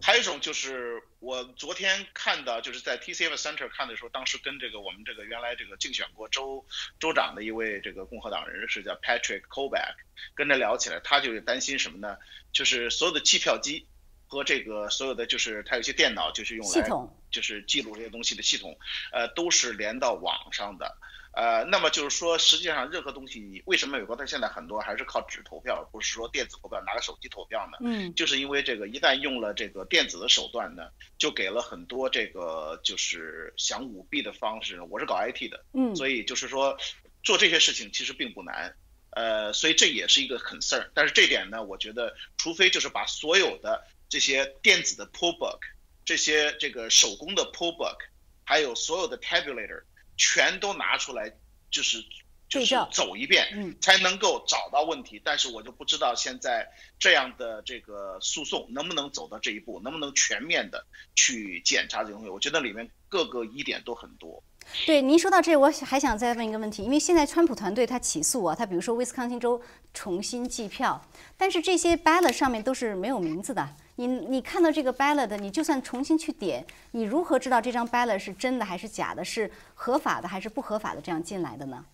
还有一种就是我昨天看到，就是在 TCF Center 看的时候，当时跟这个我们这个原来这个竞选过州州长的一位这个共和党人是叫 Patrick Kobach，跟着聊起来，他就担心什么呢？就是所有的计票机和这个所有的就是他有些电脑就是用来就是记录这些东西的系统，呃，都是连到网上的。呃，那么就是说，实际上任何东西，你为什么美国它现在很多还是靠纸投票，不是说电子投票，拿个手机投票呢？嗯，就是因为这个一旦用了这个电子的手段呢，就给了很多这个就是想舞弊的方式。我是搞 IT 的，嗯，所以就是说做这些事情其实并不难，呃，所以这也是一个 concern。但是这点呢，我觉得除非就是把所有的这些电子的 pull book，这些这个手工的 pull book，还有所有的 tabulator。全都拿出来，就是就是走一遍，嗯，才能够找到问题。但是我就不知道现在这样的这个诉讼能不能走到这一步，能不能全面的去检查这个东西？我觉得里面各个疑点都很多。对，您说到这，我还想再问一个问题，因为现在川普团队他起诉啊，他比如说威斯康星州重新计票，但是这些 ballot 上面都是没有名字的。你你看到这个 ballot，你就算重新去点，你如何知道这张 ballot 是真的还是假的，是合法的还是不合法的这样进来的呢？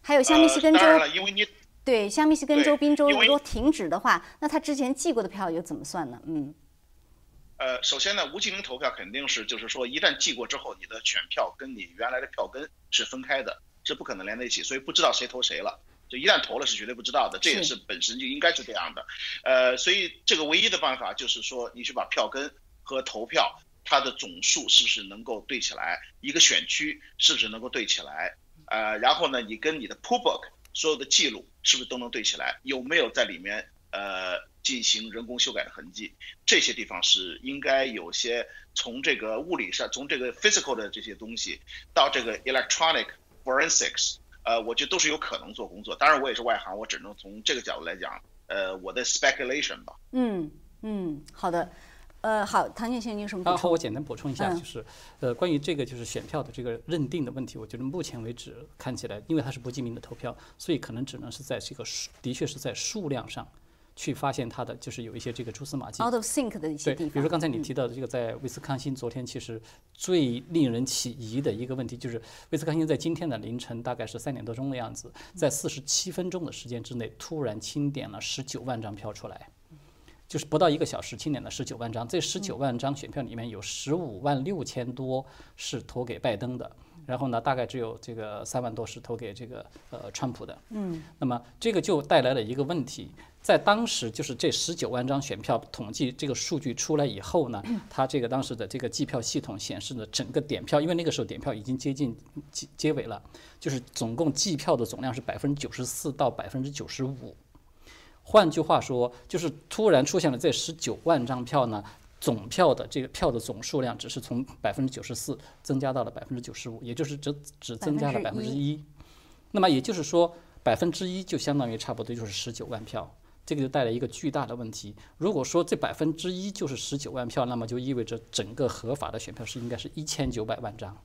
还有像密西根州，因为你对像密西根州、宾州如果停止的话，那他之前寄过的票又怎么算呢？嗯。呃，首先呢，无记名投票肯定是，就是说，一旦记过之后，你的选票跟你原来的票根是分开的，是不可能连在一起，所以不知道谁投谁了。就一旦投了，是绝对不知道的，这也是本身就应该是这样的。呃，所以这个唯一的办法就是说，你去把票根和投票它的总数是不是能够对起来，一个选区是不是能够对起来，呃，然后呢，你跟你的 pool book 所有的记录是不是都能对起来，有没有在里面呃？进行人工修改的痕迹，这些地方是应该有些从这个物理上，从这个 physical 的这些东西到这个 electronic forensics，呃，我觉得都是有可能做工作。当然，我也是外行，我只能从这个角度来讲，呃，我的 speculation 吧。嗯嗯，好的，呃，好，唐建新，你有什么补充？好，我简单补充一下，就是，呃，关于这个就是选票的这个认定的问题，我觉得目前为止看起来，因为它是不记名的投票，所以可能只能是在这个数，的确是在数量上。去发现它的就是有一些这个蛛丝马迹，out of sync 的一些地方。对，比如说刚才你提到的这个，在威斯康星，昨天其实最令人起疑的一个问题就是，威斯康星在今天的凌晨大概是三点多钟的样子，在四十七分钟的时间之内，突然清点了十九万张票出来，就是不到一个小时清点了十九万张。这十九万张选票里面有十五万六千多是投给拜登的。然后呢，大概只有这个三万多是投给这个呃川普的。嗯，那么这个就带来了一个问题，在当时就是这十九万张选票统计这个数据出来以后呢，它这个当时的这个计票系统显示的整个点票，因为那个时候点票已经接近结结尾了，就是总共计票的总量是百分之九十四到百分之九十五。换句话说，就是突然出现了这十九万张票呢。总票的这个票的总数量只是从百分之九十四增加到了百分之九十五，也就是只只增加了百分之一。那么也就是说，百分之一就相当于差不多就是十九万票，这个就带来一个巨大的问题。如果说这百分之一就是十九万票，那么就意味着整个合法的选票是应该是一千九百万张。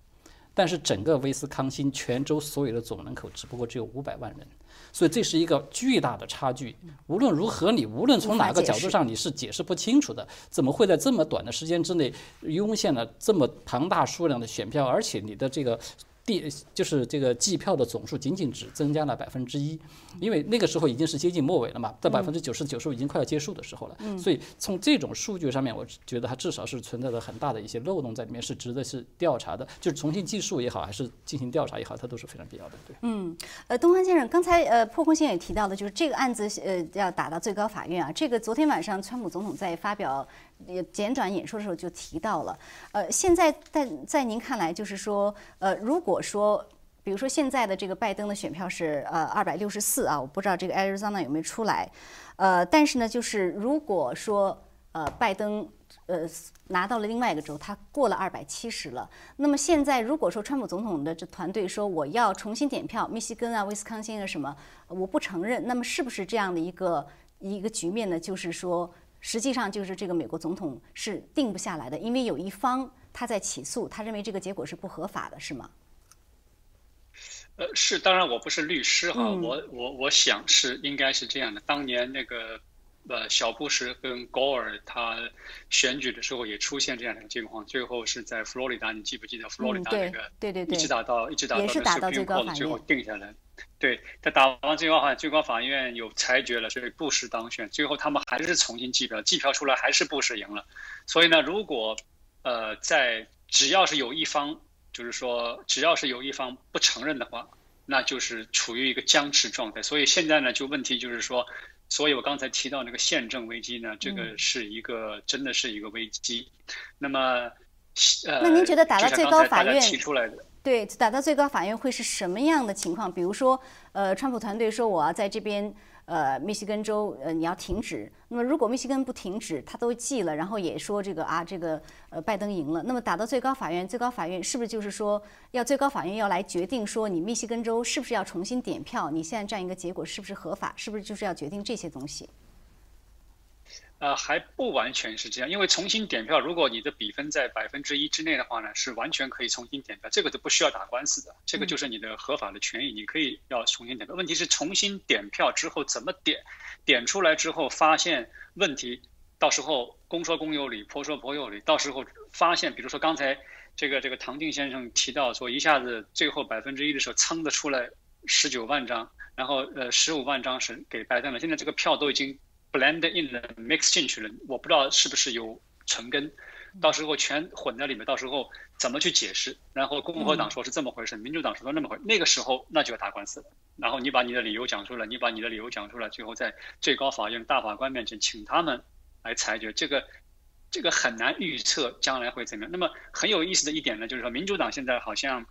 但是整个威斯康星全州所有的总人口只不过只有五百万人，所以这是一个巨大的差距。无论如何，你无论从哪个角度上，你是解释不清楚的。怎么会在这么短的时间之内涌现了这么庞大数量的选票，而且你的这个？第就是这个计票的总数仅仅只增加了百分之一，因为那个时候已经是接近末尾了嘛，在百分之九十九十五已经快要结束的时候了，所以从这种数据上面，我觉得它至少是存在着很大的一些漏洞在里面，是值得是调查的，就是重新计数也好，还是进行调查也好，它都是非常必要的。对，嗯，呃，东方先生，刚才呃破空先生也提到了，就是这个案子呃要打到最高法院啊，这个昨天晚上川普总统在发表。也简短演说的时候就提到了，呃，现在在在您看来，就是说，呃，如果说，比如说现在的这个拜登的选票是呃二百六十四啊，我不知道这个 Arizona 有没有出来，呃，但是呢，就是如果说呃拜登呃拿到了另外一个州，他过了二百七十了，那么现在如果说川普总统的这团队说我要重新点票，密西根啊、威斯康星啊什么，我不承认，那么是不是这样的一个一个局面呢？就是说。实际上就是这个美国总统是定不下来的，因为有一方他在起诉，他认为这个结果是不合法的，是吗？呃，是，当然我不是律师哈，我我我想是应该是这样的。当年那个呃小布什跟高尔他选举的时候也出现这样的情况，最后是在佛罗里达，你记不记得佛罗里达那个？对对对，一直打到一直打到打到最高法院，最后定下来。对他打完最高法院，最高法院有裁决了，所以布什当选。最后他们还是重新计票，计票出来还是布什赢了。所以呢，如果呃在只要是有一方。就是说，只要是有一方不承认的话，那就是处于一个僵持状态。所以现在呢，就问题就是说，所以我刚才提到那个宪政危机呢，这个是一个真的是一个危机。那么，呃，那您觉得打到最高法院提出来的？对，打到最高法院会是什么样的情况？比如说，呃，川普团队说我要在这边。呃，密西根州，呃，你要停止。那么，如果密西根不停止，他都记了，然后也说这个啊，这个呃，拜登赢了。那么打到最高法院，最高法院是不是就是说，要最高法院要来决定说，你密西根州是不是要重新点票？你现在这样一个结果是不是合法？是不是就是要决定这些东西？呃，还不完全是这样，因为重新点票，如果你的比分在百分之一之内的话呢，是完全可以重新点票，这个都不需要打官司的，这个就是你的合法的权益，你可以要重新点票。问题是重新点票之后怎么点，点出来之后发现问题，到时候公说公有理，婆说婆有理，到时候发现，比如说刚才这个这个唐静先生提到说，一下子最后百分之一的时候噌的出来十九万张，然后呃十五万张是给拜登了，现在这个票都已经。Blend in 了，mix 进去了，我不知道是不是有存根，到时候全混在里面，到时候怎么去解释？然后共和党说是这么回事，民主党说那么回，那个时候那就要打官司了。然后你把你的理由讲出来，你把你的理由讲出来，最后在最高法院大法官面前请他们来裁决。这个这个很难预测将来会怎么样。那么很有意思的一点呢，就是说民主党现在好像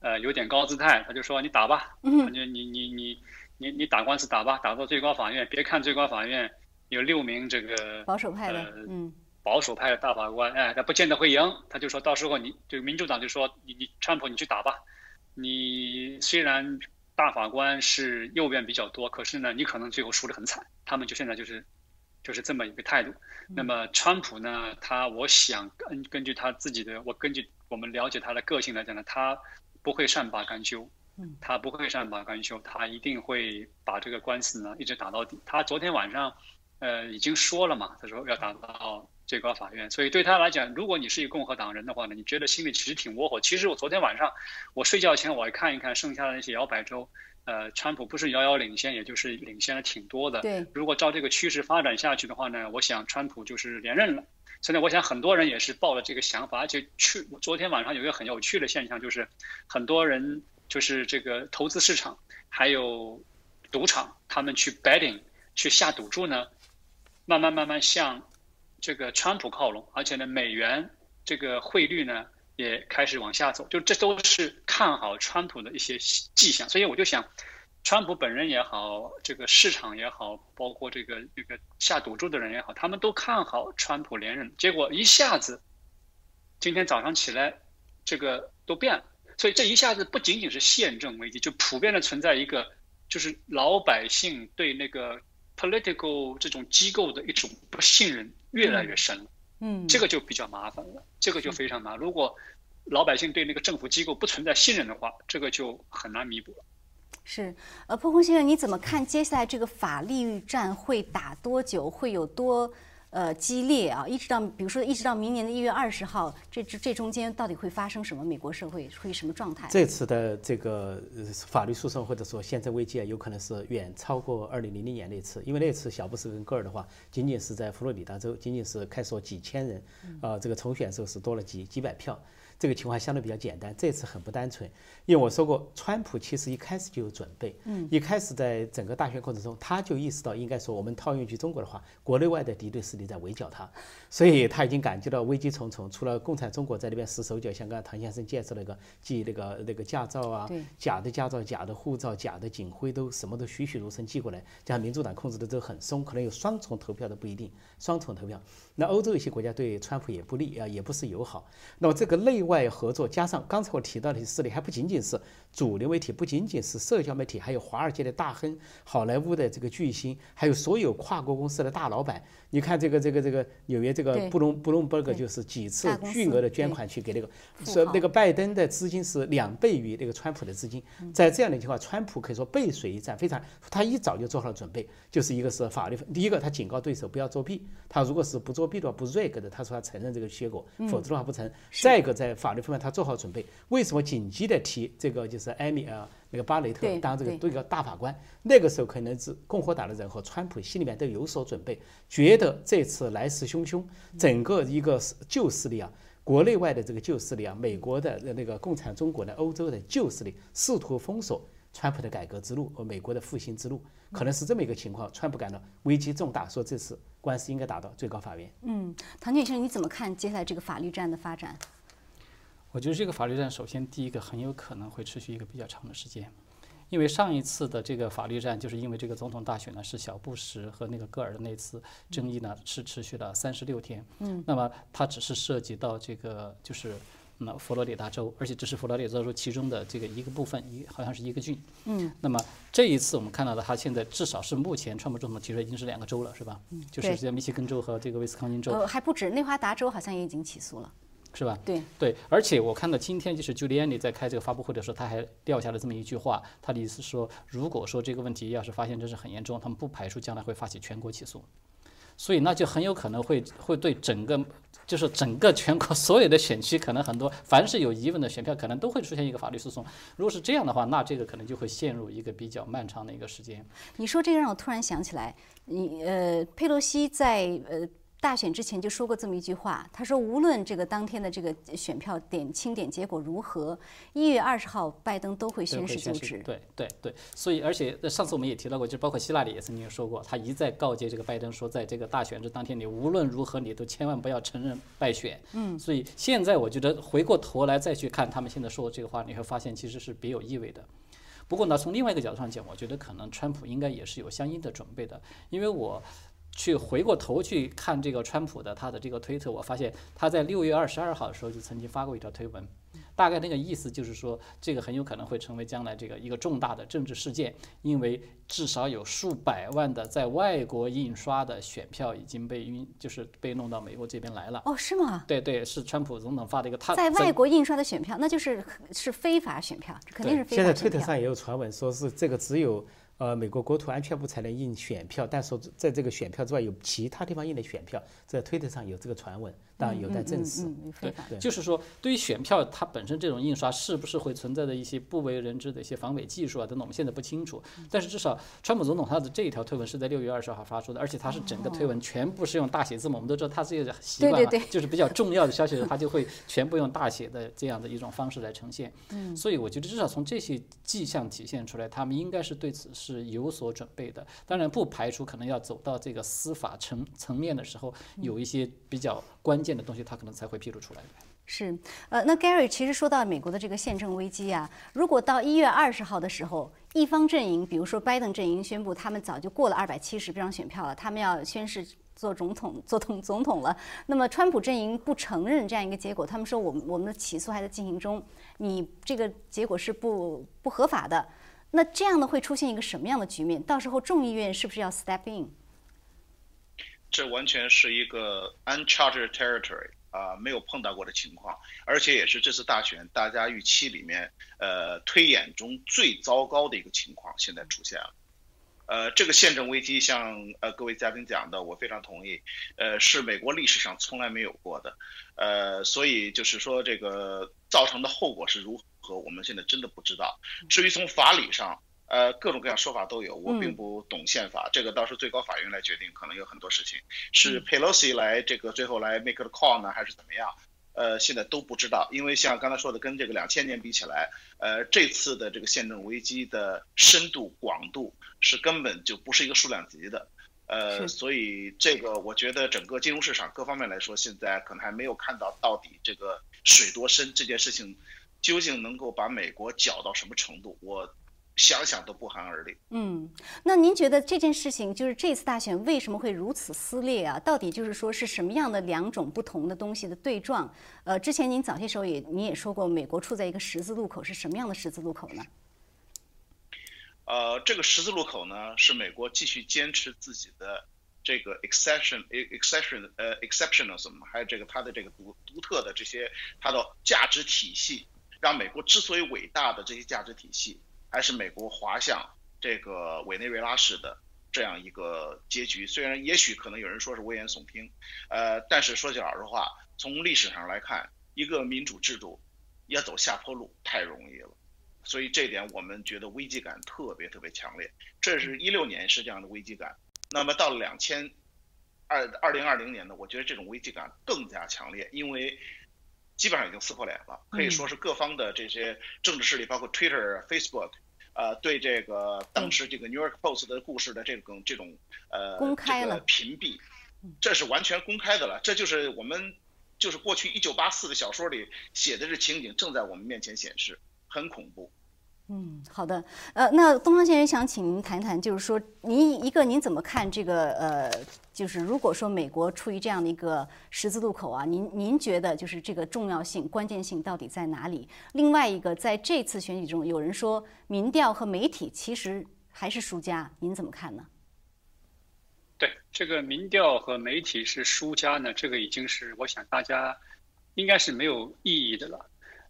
呃有点高姿态，他就说你打吧，你你你你。你你打官司打吧，打到最高法院。别看最高法院有六名这个保守派的，嗯，保守派的大法官，哎，他不见得会赢。他就说到时候你就民主党就说你你川普你去打吧。你虽然大法官是右边比较多，可是呢，你可能最后输得很惨。他们就现在就是就是这么一个态度。那么川普呢，他我想根根据他自己的，我根据我们了解他的个性来讲呢，他不会善罢甘休。他不会善罢甘休，他一定会把这个官司呢一直打到底。他昨天晚上，呃，已经说了嘛，他说要打到最高法院。所以对他来讲，如果你是一个共和党人的话呢，你觉得心里其实挺窝火。其实我昨天晚上我睡觉前我看一看剩下的那些摇摆州，呃，川普不是遥遥领先，也就是领先了挺多的。对，如果照这个趋势发展下去的话呢，我想川普就是连任了。现在我想很多人也是抱了这个想法，而且去昨天晚上有一个很有趣的现象，就是很多人。就是这个投资市场，还有赌场，他们去 betting 去下赌注呢，慢慢慢慢向这个川普靠拢，而且呢，美元这个汇率呢也开始往下走，就这都是看好川普的一些迹象。所以我就想，川普本人也好，这个市场也好，包括这个这个下赌注的人也好，他们都看好川普连任。结果一下子，今天早上起来，这个都变了。所以这一下子不仅仅是宪政危机，就普遍的存在一个，就是老百姓对那个 political 这种机构的一种不信任越来越深了。嗯，这个就比较麻烦了，这个就非常麻烦。如果老百姓对那个政府机构不存在信任的话，这个就很难弥补了。是，呃，破空先生，你怎么看接下来这个法律战会打多久？会有多？呃，激烈啊，一直到比如说一直到明年的一月二十号，这这这中间到底会发生什么？美国社会会什么状态？这次的这个法律诉讼或者说宪政危机啊，有可能是远超过二零零零年那次，因为那次小布什跟戈尔的话，仅仅是在佛罗里达州，仅仅是开锁几千人，啊，这个重选时候是多了几几百票。这个情况相对比较简单，这次很不单纯，因为我说过，川普其实一开始就有准备，嗯，一开始在整个大选过程中，他就意识到，应该说我们套用一句中国的话，国内外的敌对势力在围剿他，所以他已经感觉到危机重重。除了共产中国在那边使手脚，像刚才唐先生介绍那个寄那个那个驾照啊，假的驾照、假的护照、假的警徽都什么都栩栩如生寄过来，加上民主党控制的都很松，可能有双重投票的不一定，双重投票。那欧洲一些国家对川普也不利啊，也不是友好。那么这个内外。外合作，加上刚才我提到的势力，还不仅仅是主流媒体，不仅仅是社交媒体，还有华尔街的大亨、好莱坞的这个巨星，还有所有跨国公司的大老板。你看这个这个这个纽约这个布隆布隆伯格就是几次巨额的捐款去给那个，说那个拜登的资金是两倍于那个川普的资金。在这样的情况，川普可以说背水一战，非常他一早就做好了准备，就是一个是法律，第一个他警告对手不要作弊，他如果是不作弊的话不 reg 的，他说他承认这个结果，否则的话不承。再一个在法律方面他做好准备，为什么紧急的提这个就是艾米啊？那个巴雷特当这个对个大法官，那个时候可能是共和党的人和川普心里面都有所准备，觉得这次来势汹汹，整个一个旧势力啊，国内外的这个旧势力啊，美国的那个共产中国的、欧洲的旧势力，试图封锁川普的改革之路和美国的复兴之路，可能是这么一个情况。川普感到危机重大，说这次官司应该打到最高法院。嗯，唐先生，你怎么看接下来这个法律战的发展？我觉得这个法律战，首先第一个很有可能会持续一个比较长的时间，因为上一次的这个法律战，就是因为这个总统大选呢是小布什和那个戈尔的那次争议呢是持续了三十六天。嗯。那么它只是涉及到这个就是那佛罗里达州，而且只是佛罗里达州其中的这个一个部分，一好像是一个郡。嗯。那么这一次我们看到的，它现在至少是目前川普总统提出已经是两个州了，是吧？嗯。就是在密歇根州和这个威斯康星州。呃，还不止，内华达州好像也已经起诉了。是吧？对对，而且我看到今天就是 Giuliani 在开这个发布会的时候，他还撂下了这么一句话，他的意思是说，如果说这个问题要是发现真是很严重，他们不排除将来会发起全国起诉，所以那就很有可能会会对整个就是整个全国所有的选区，可能很多凡是有疑问的选票，可能都会出现一个法律诉讼。如果是这样的话，那这个可能就会陷入一个比较漫长的一个时间。你说这个让我突然想起来，你呃，佩洛西在呃。大选之前就说过这么一句话，他说无论这个当天的这个选票点清点结果如何，一月二十号拜登都会宣誓就职。对对对，所以而且上次我们也提到过，就包括希拉里也曾经说过，他一再告诫这个拜登说，在这个大选这当天，你无论如何你都千万不要承认败选。嗯，所以现在我觉得回过头来再去看他们现在说的这个话，你会发现其实是别有意味的。不过呢，从另外一个角度上讲，我觉得可能川普应该也是有相应的准备的，因为我。去回过头去看这个川普的他的这个推特，我发现他在六月二十二号的时候就曾经发过一条推文，大概那个意思就是说，这个很有可能会成为将来这个一个重大的政治事件，因为至少有数百万的在外国印刷的选票已经被运，就是被弄到美国这边来了。哦，是吗？对对，是川普总统发的一个。他在外国印刷的选票，那就是是非法选票，肯定是非法选票。现在推特上也有传闻，说是这个只有。呃，美国国土安全部才能印选票，但是在这个选票之外，有其他地方印的选票，在推特上有这个传闻。当然有待证实。对，就是说，对于选票它本身这种印刷是不是会存在的一些不为人知的一些防伪技术啊等等，我们现在不清楚。但是至少，川普总统他的这一条推文是在六月二十号发出的，而且他是整个推文全部是用大写字母。我们都知道他这个习惯嘛，就是比较重要的消息，他就会全部用大写的这样的一种方式来呈现。嗯。所以我觉得至少从这些迹象体现出来，他们应该是对此是有所准备的。当然，不排除可能要走到这个司法层层面的时候，有一些比较关键。的东西，他可能才会披露出来。是，呃，那 Gary 其实说到美国的这个宪政危机啊，如果到一月二十号的时候，一方阵营，比如说拜登阵营宣布他们早就过了二百七十张选票了，他们要宣誓做总统、做统总统了，那么川普阵营不承认这样一个结果，他们说我们我们的起诉还在进行中，你这个结果是不不合法的，那这样呢会出现一个什么样的局面？到时候众议院是不是要 step in？这完全是一个 uncharted territory 啊，没有碰到过的情况，而且也是这次大选大家预期里面，呃，推演中最糟糕的一个情况，现在出现了。呃，这个宪政危机，像呃各位嘉宾讲的，我非常同意，呃，是美国历史上从来没有过的，呃，所以就是说这个造成的后果是如何，我们现在真的不知道。至于从法理上，呃，各种各样说法都有，我并不懂宪法，这个到时候最高法院来决定，可能有很多事情是 Pelosi 来这个最后来 make the call 呢，还是怎么样？呃，现在都不知道，因为像刚才说的，跟这个两千年比起来，呃，这次的这个宪政危机的深度广度是根本就不是一个数量级的，呃，所以这个我觉得整个金融市场各方面来说，现在可能还没有看到到底这个水多深，这件事情究竟能够把美国搅到什么程度，我。想想都不寒而栗。嗯，那您觉得这件事情就是这次大选为什么会如此撕裂啊？到底就是说是什么样的两种不同的东西的对撞？呃，之前您早些时候也你也说过，美国处在一个十字路口，是什么样的十字路口呢？呃，这个十字路口呢，是美国继续坚持自己的这个 exception exception 呃 exceptionalism，还有这个它的这个独独特的这些它的价值体系，让美国之所以伟大的这些价值体系。还是美国滑向这个委内瑞拉式的这样一个结局，虽然也许可能有人说是危言耸听，呃，但是说句老实话，从历史上来看，一个民主制度要走下坡路太容易了，所以这点我们觉得危机感特别特别强烈。这是一六年是这样的危机感，那么到了两千二二零二零年呢，我觉得这种危机感更加强烈，因为。基本上已经撕破脸了，可以说是各方的这些政治势力，包括 Twitter、Facebook，呃，对这个当时这个 New York Post 的故事的这种这种呃这个屏蔽，这是完全公开的了。这就是我们就是过去一九八四的小说里写的这情景，正在我们面前显示，很恐怖。嗯，好的。呃，那东方先生想请您谈谈，就是说，您一个您怎么看这个？呃，就是如果说美国处于这样的一个十字路口啊，您您觉得就是这个重要性、关键性到底在哪里？另外一个，在这次选举中，有人说民调和媒体其实还是输家，您怎么看呢？对，这个民调和媒体是输家呢，这个已经是我想大家应该是没有意义的了。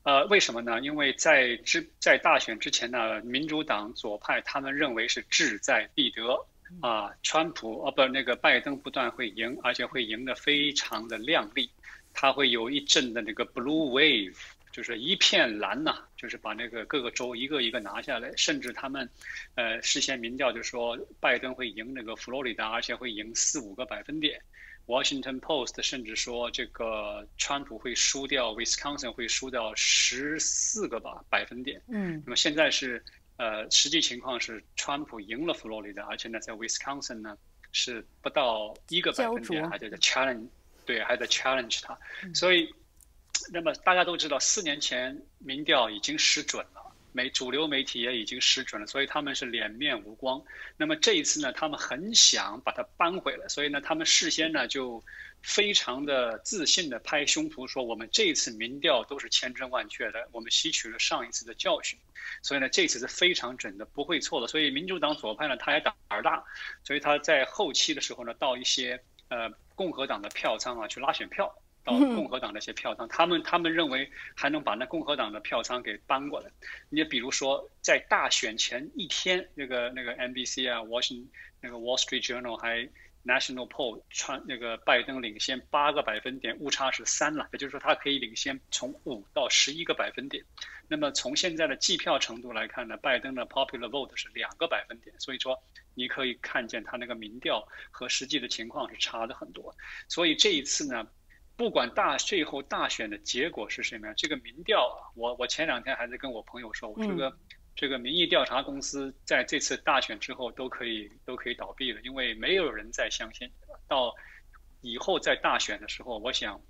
呃，为什么呢？因为在之在大选之前呢，民主党左派他们认为是志在必得啊，川普哦不，那个拜登不断会赢，而且会赢得非常的亮丽，他会有一阵的那个 blue wave，就是一片蓝呐，就是把那个各个州一个一个拿下来，甚至他们呃事先民调就说拜登会赢那个佛罗里达，而且会赢四五个百分点。Washington Post 甚至说，这个川普会输掉 Wisconsin，会输掉十四个吧百分点。嗯，那么现在是呃，实际情况是川普赢了佛罗里达，而且呢，在 Wisconsin 呢是不到一个百分点，还在 challenge，对，还在 challenge 他。所以，那么大家都知道，四年前民调已经失准了。媒主流媒体也已经失准了，所以他们是脸面无光。那么这一次呢，他们很想把它扳回来，所以呢，他们事先呢就非常的自信的拍胸脯说，我们这次民调都是千真万确的，我们吸取了上一次的教训，所以呢，这次是非常准的，不会错的。所以民主党左派呢，他也胆儿大，所以他在后期的时候呢，到一些呃共和党的票仓啊去拉选票。到共和党那些票仓，他们他们认为还能把那共和党的票仓给搬过来。你比如说，在大选前一天，那个那个 NBC 啊，Washington 那个 Wall Street Journal 还 National Poll 穿那个拜登领先八个百分点，误差是三了，也就是说他可以领先从五到十一个百分点。那么从现在的计票程度来看呢，拜登的 Popular Vote 是两个百分点，所以说你可以看见他那个民调和实际的情况是差的很多。所以这一次呢。不管大最后大选的结果是什么样，这个民调啊，我我前两天还在跟我朋友说，我这个这个民意调查公司在这次大选之后都可以都可以倒闭了，因为没有人再相信。到以后在大选的时候，我想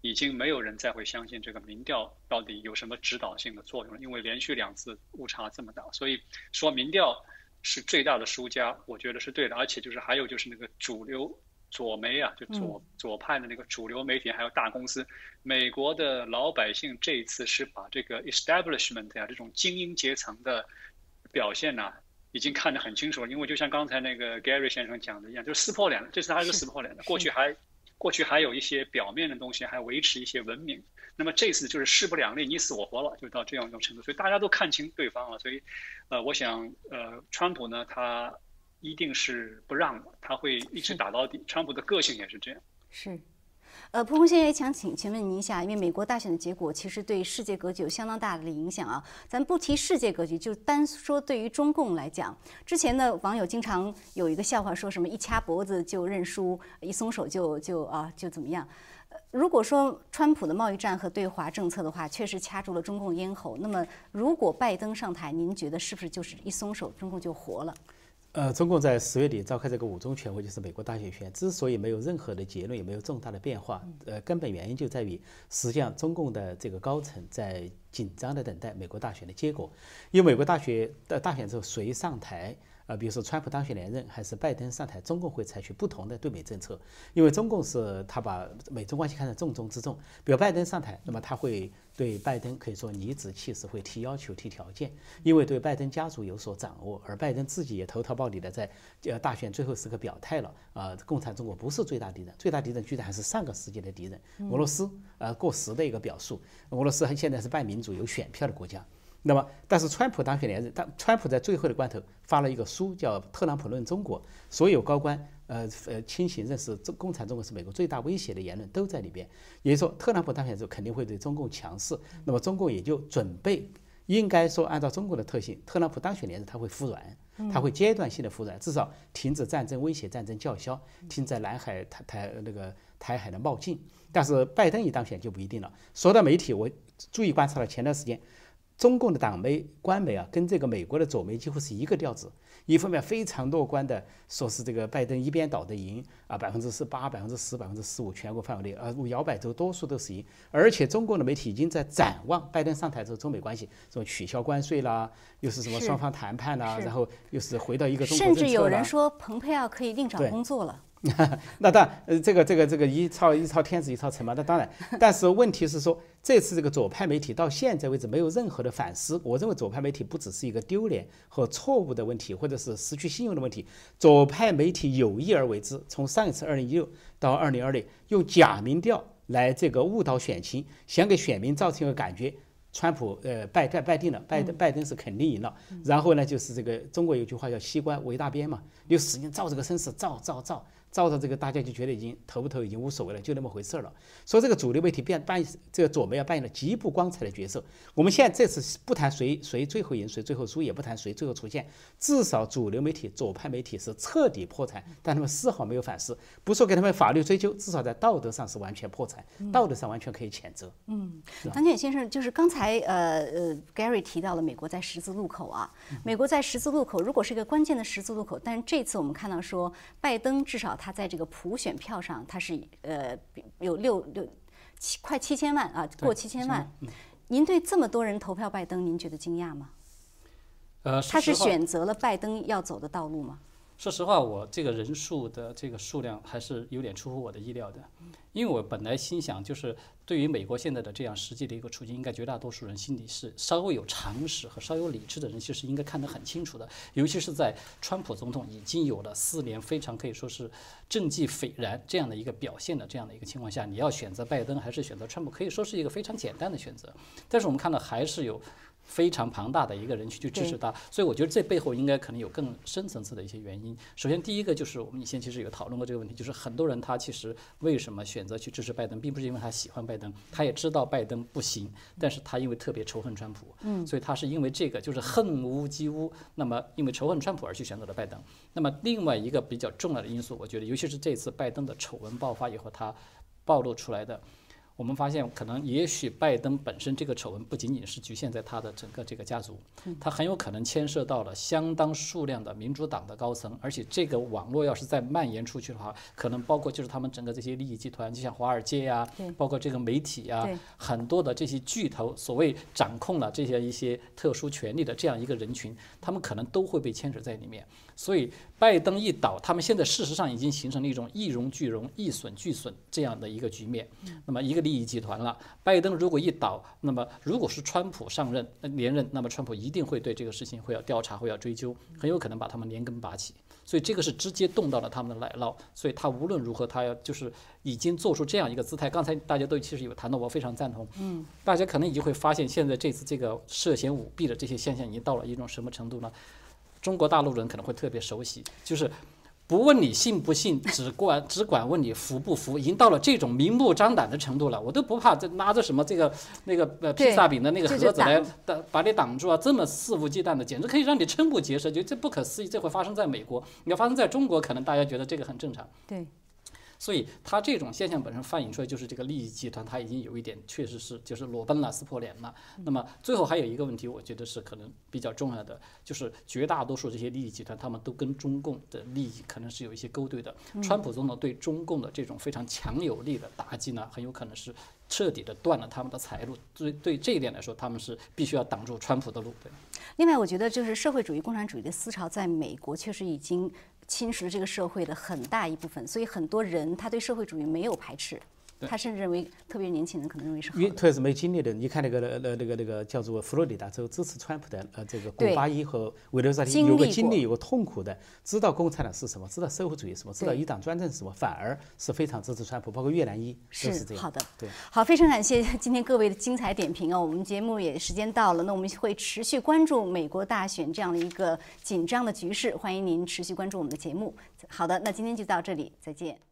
已经没有人再会相信这个民调到底有什么指导性的作用了，因为连续两次误差这么大，所以说民调是最大的输家，我觉得是对的。而且就是还有就是那个主流。左媒啊，就左左派的那个主流媒体，还有大公司，美国的老百姓这一次是把这个 establishment 呀这种精英阶层的表现呢，已经看得很清楚了。因为就像刚才那个 Gary 先生讲的一样，就撕破脸了。这次还是撕破脸的。过去还过去还有一些表面的东西，还维持一些文明。那么这次就是势不两立，你死我活了，就到这样一种程度。所以大家都看清对方了。所以，呃，我想，呃，川普呢，他。一定是不让的，他会一直打到底。川普的个性也是这样。是，呃，蒲公先生也想请请问您一下，因为美国大选的结果其实对世界格局有相当大的影响啊。咱不提世界格局，就单说对于中共来讲，之前的网友经常有一个笑话，说什么一掐脖子就认输，一松手就就啊就怎么样。如果说川普的贸易战和对华政策的话，确实掐住了中共咽喉，那么如果拜登上台，您觉得是不是就是一松手，中共就活了？呃，中共在十月底召开这个五中全会，就是美国大选前，之所以没有任何的结论，也没有重大的变化，呃，根本原因就在于，实际上中共的这个高层在紧张的等待美国大选的结果，因为美国大学的大选之后谁上台？啊，比如说川普当选连任还是拜登上台，中共会采取不同的对美政策，因为中共是他把美中关系看得重中之重。比如拜登上台，那么他会对拜登可以说颐指气使，会提要求、提条件，因为对拜登家族有所掌握，而拜登自己也投桃报李的在呃大选最后时刻表态了，呃，共产中国不是最大敌人，最大敌人居然还是上个世纪的敌人俄罗斯，呃，过时的一个表述。俄罗斯现在是半民主、有选票的国家。那么，但是川普当选连任，但川普在最后的关头发了一个书，叫《特朗普论中国》，所有高官，呃呃，清醒认识中共产中国是美国最大威胁的言论都在里边。也就是说，特朗普当选之后肯定会对中共强势，那么中共也就准备，应该说按照中国的特性，特朗普当选连任他会服软，他会阶段性的服软，至少停止战争威胁、战争叫嚣，停止南海台台那个台海的冒进。但是拜登一当选就不一定了。说到媒体，我注意观察了前段时间。中共的党媒、官媒啊，跟这个美国的左媒几乎是一个调子。一方面非常乐观的说是这个拜登一边倒的赢啊，百分之十八、百分之十、百分之十五全国范围内，呃，摇摆州多数都是赢。而且中共的媒体已经在展望拜登上台之后中美关系，什么取消关税啦，又是什么双方谈判啦，然后又是回到一个中国甚至有人说蓬佩奥可以另找工作了。那当然，呃，这个这个这个一朝一朝天子一朝臣嘛，那当然。但是问题是说，这次这个左派媒体到现在为止没有任何的反思。我认为左派媒体不只是一个丢脸和错误的问题，或者是失去信用的问题。左派媒体有意而为之，从上一次二零一六到二零二零，用假民调来这个误导选情，想给选民造成一个感觉，川普呃败败败定了，拜登拜登是肯定赢了。然后呢，就是这个中国有句话叫西瓜为大边嘛，就使劲造这个声势，造造造。照着这个，大家就觉得已经投不投已经无所谓了，就那么回事儿了。所以这个主流媒体扮扮这个左媒要扮演了极不光彩的角色。我们现在这次不谈谁谁最后赢谁最后输，也不谈谁最后出现，至少主流媒体左派媒体是彻底破产，但他们丝毫没有反思。不说给他们法律追究，至少在道德上是完全破产，道德上完全可以谴责。嗯，张建先生，就是刚才呃呃 Gary 提到了美国在十字路口啊，美国在十字路口，如果是一个关键的十字路口，但是这次我们看到说拜登至少。他在这个普选票上，他是呃有六六七快七千万啊，过七千万。您对这么多人投票拜登，您觉得惊讶吗？呃，他是选择了拜登要走的道路吗？说实话，我这个人数的这个数量还是有点出乎我的意料的，因为我本来心想，就是对于美国现在的这样实际的一个处境，应该绝大多数人心里是稍微有常识和稍有理智的人，其实应该看得很清楚的。尤其是在川普总统已经有了四年非常可以说是政绩斐然这样的一个表现的这样的一个情况下，你要选择拜登还是选择川普，可以说是一个非常简单的选择。但是我们看到还是有。非常庞大的一个人群去支持他，所以我觉得这背后应该可能有更深层次的一些原因。首先，第一个就是我们以前其实有讨论过这个问题，就是很多人他其实为什么选择去支持拜登，并不是因为他喜欢拜登，他也知道拜登不行，但是他因为特别仇恨川普，嗯，所以他是因为这个就是恨屋及乌，那么因为仇恨川普而去选择了拜登。那么另外一个比较重要的因素，我觉得尤其是这次拜登的丑闻爆发以后，他暴露出来的。我们发现，可能也许拜登本身这个丑闻不仅仅是局限在他的整个这个家族，他很有可能牵涉到了相当数量的民主党的高层，而且这个网络要是再蔓延出去的话，可能包括就是他们整个这些利益集团，就像华尔街呀，包括这个媒体呀，很多的这些巨头，所谓掌控了这些一些特殊权利的这样一个人群，他们可能都会被牵扯在里面。所以拜登一倒，他们现在事实上已经形成了一种一荣俱荣、一损俱损这样的一个局面。那么一个利益集团了，拜登如果一倒，那么如果是川普上任连任，那么川普一定会对这个事情会要调查、会要追究，很有可能把他们连根拔起。所以这个是直接动到了他们的奶酪。所以他无论如何，他要就是已经做出这样一个姿态。刚才大家都其实有谈到，我非常赞同。嗯，大家可能已经会发现，现在这次这个涉嫌舞弊的这些现象已经到了一种什么程度呢？中国大陆人可能会特别熟悉，就是不问你信不信，只管只管问你服不服，已经到了这种明目张胆的程度了。我都不怕这拿着什么这个那个呃披萨饼的那个盒子来挡把你挡住啊，这么肆无忌惮的，简直可以让你瞠目结舌。就这不可思议，这会发生在美国，你要发生在中国，可能大家觉得这个很正常。对。所以它这种现象本身反映出来，就是这个利益集团它已经有一点确实是就是裸奔了、撕破脸了。那么最后还有一个问题，我觉得是可能比较重要的，就是绝大多数这些利益集团，他们都跟中共的利益可能是有一些勾兑的。川普总统对中共的这种非常强有力的打击呢，很有可能是。彻底的断了他们的财路。对对这一点来说，他们是必须要挡住川普的路。对。另外，我觉得就是社会主义、共产主义的思潮在美国确实已经侵蚀这个社会的很大一部分，所以很多人他对社会主义没有排斥。他甚至认为，特别年轻人可能认为是好的。特别是没经历的，你看那个那那那个那个叫做佛罗里达州支持川普的呃这个古巴伊和韦德萨提有个经历有个痛苦的，知道共产党是什么，知道社会主义什么，知道一党专政是什么，反而是非常支持川普，包括越南裔都是这样。好的，对，好，非常感谢今天各位的精彩点评啊！我们节目也时间到了，那我们会持续关注美国大选这样的一个紧张的局势，欢迎您持续关注我们的节目。好的，那今天就到这里，再见。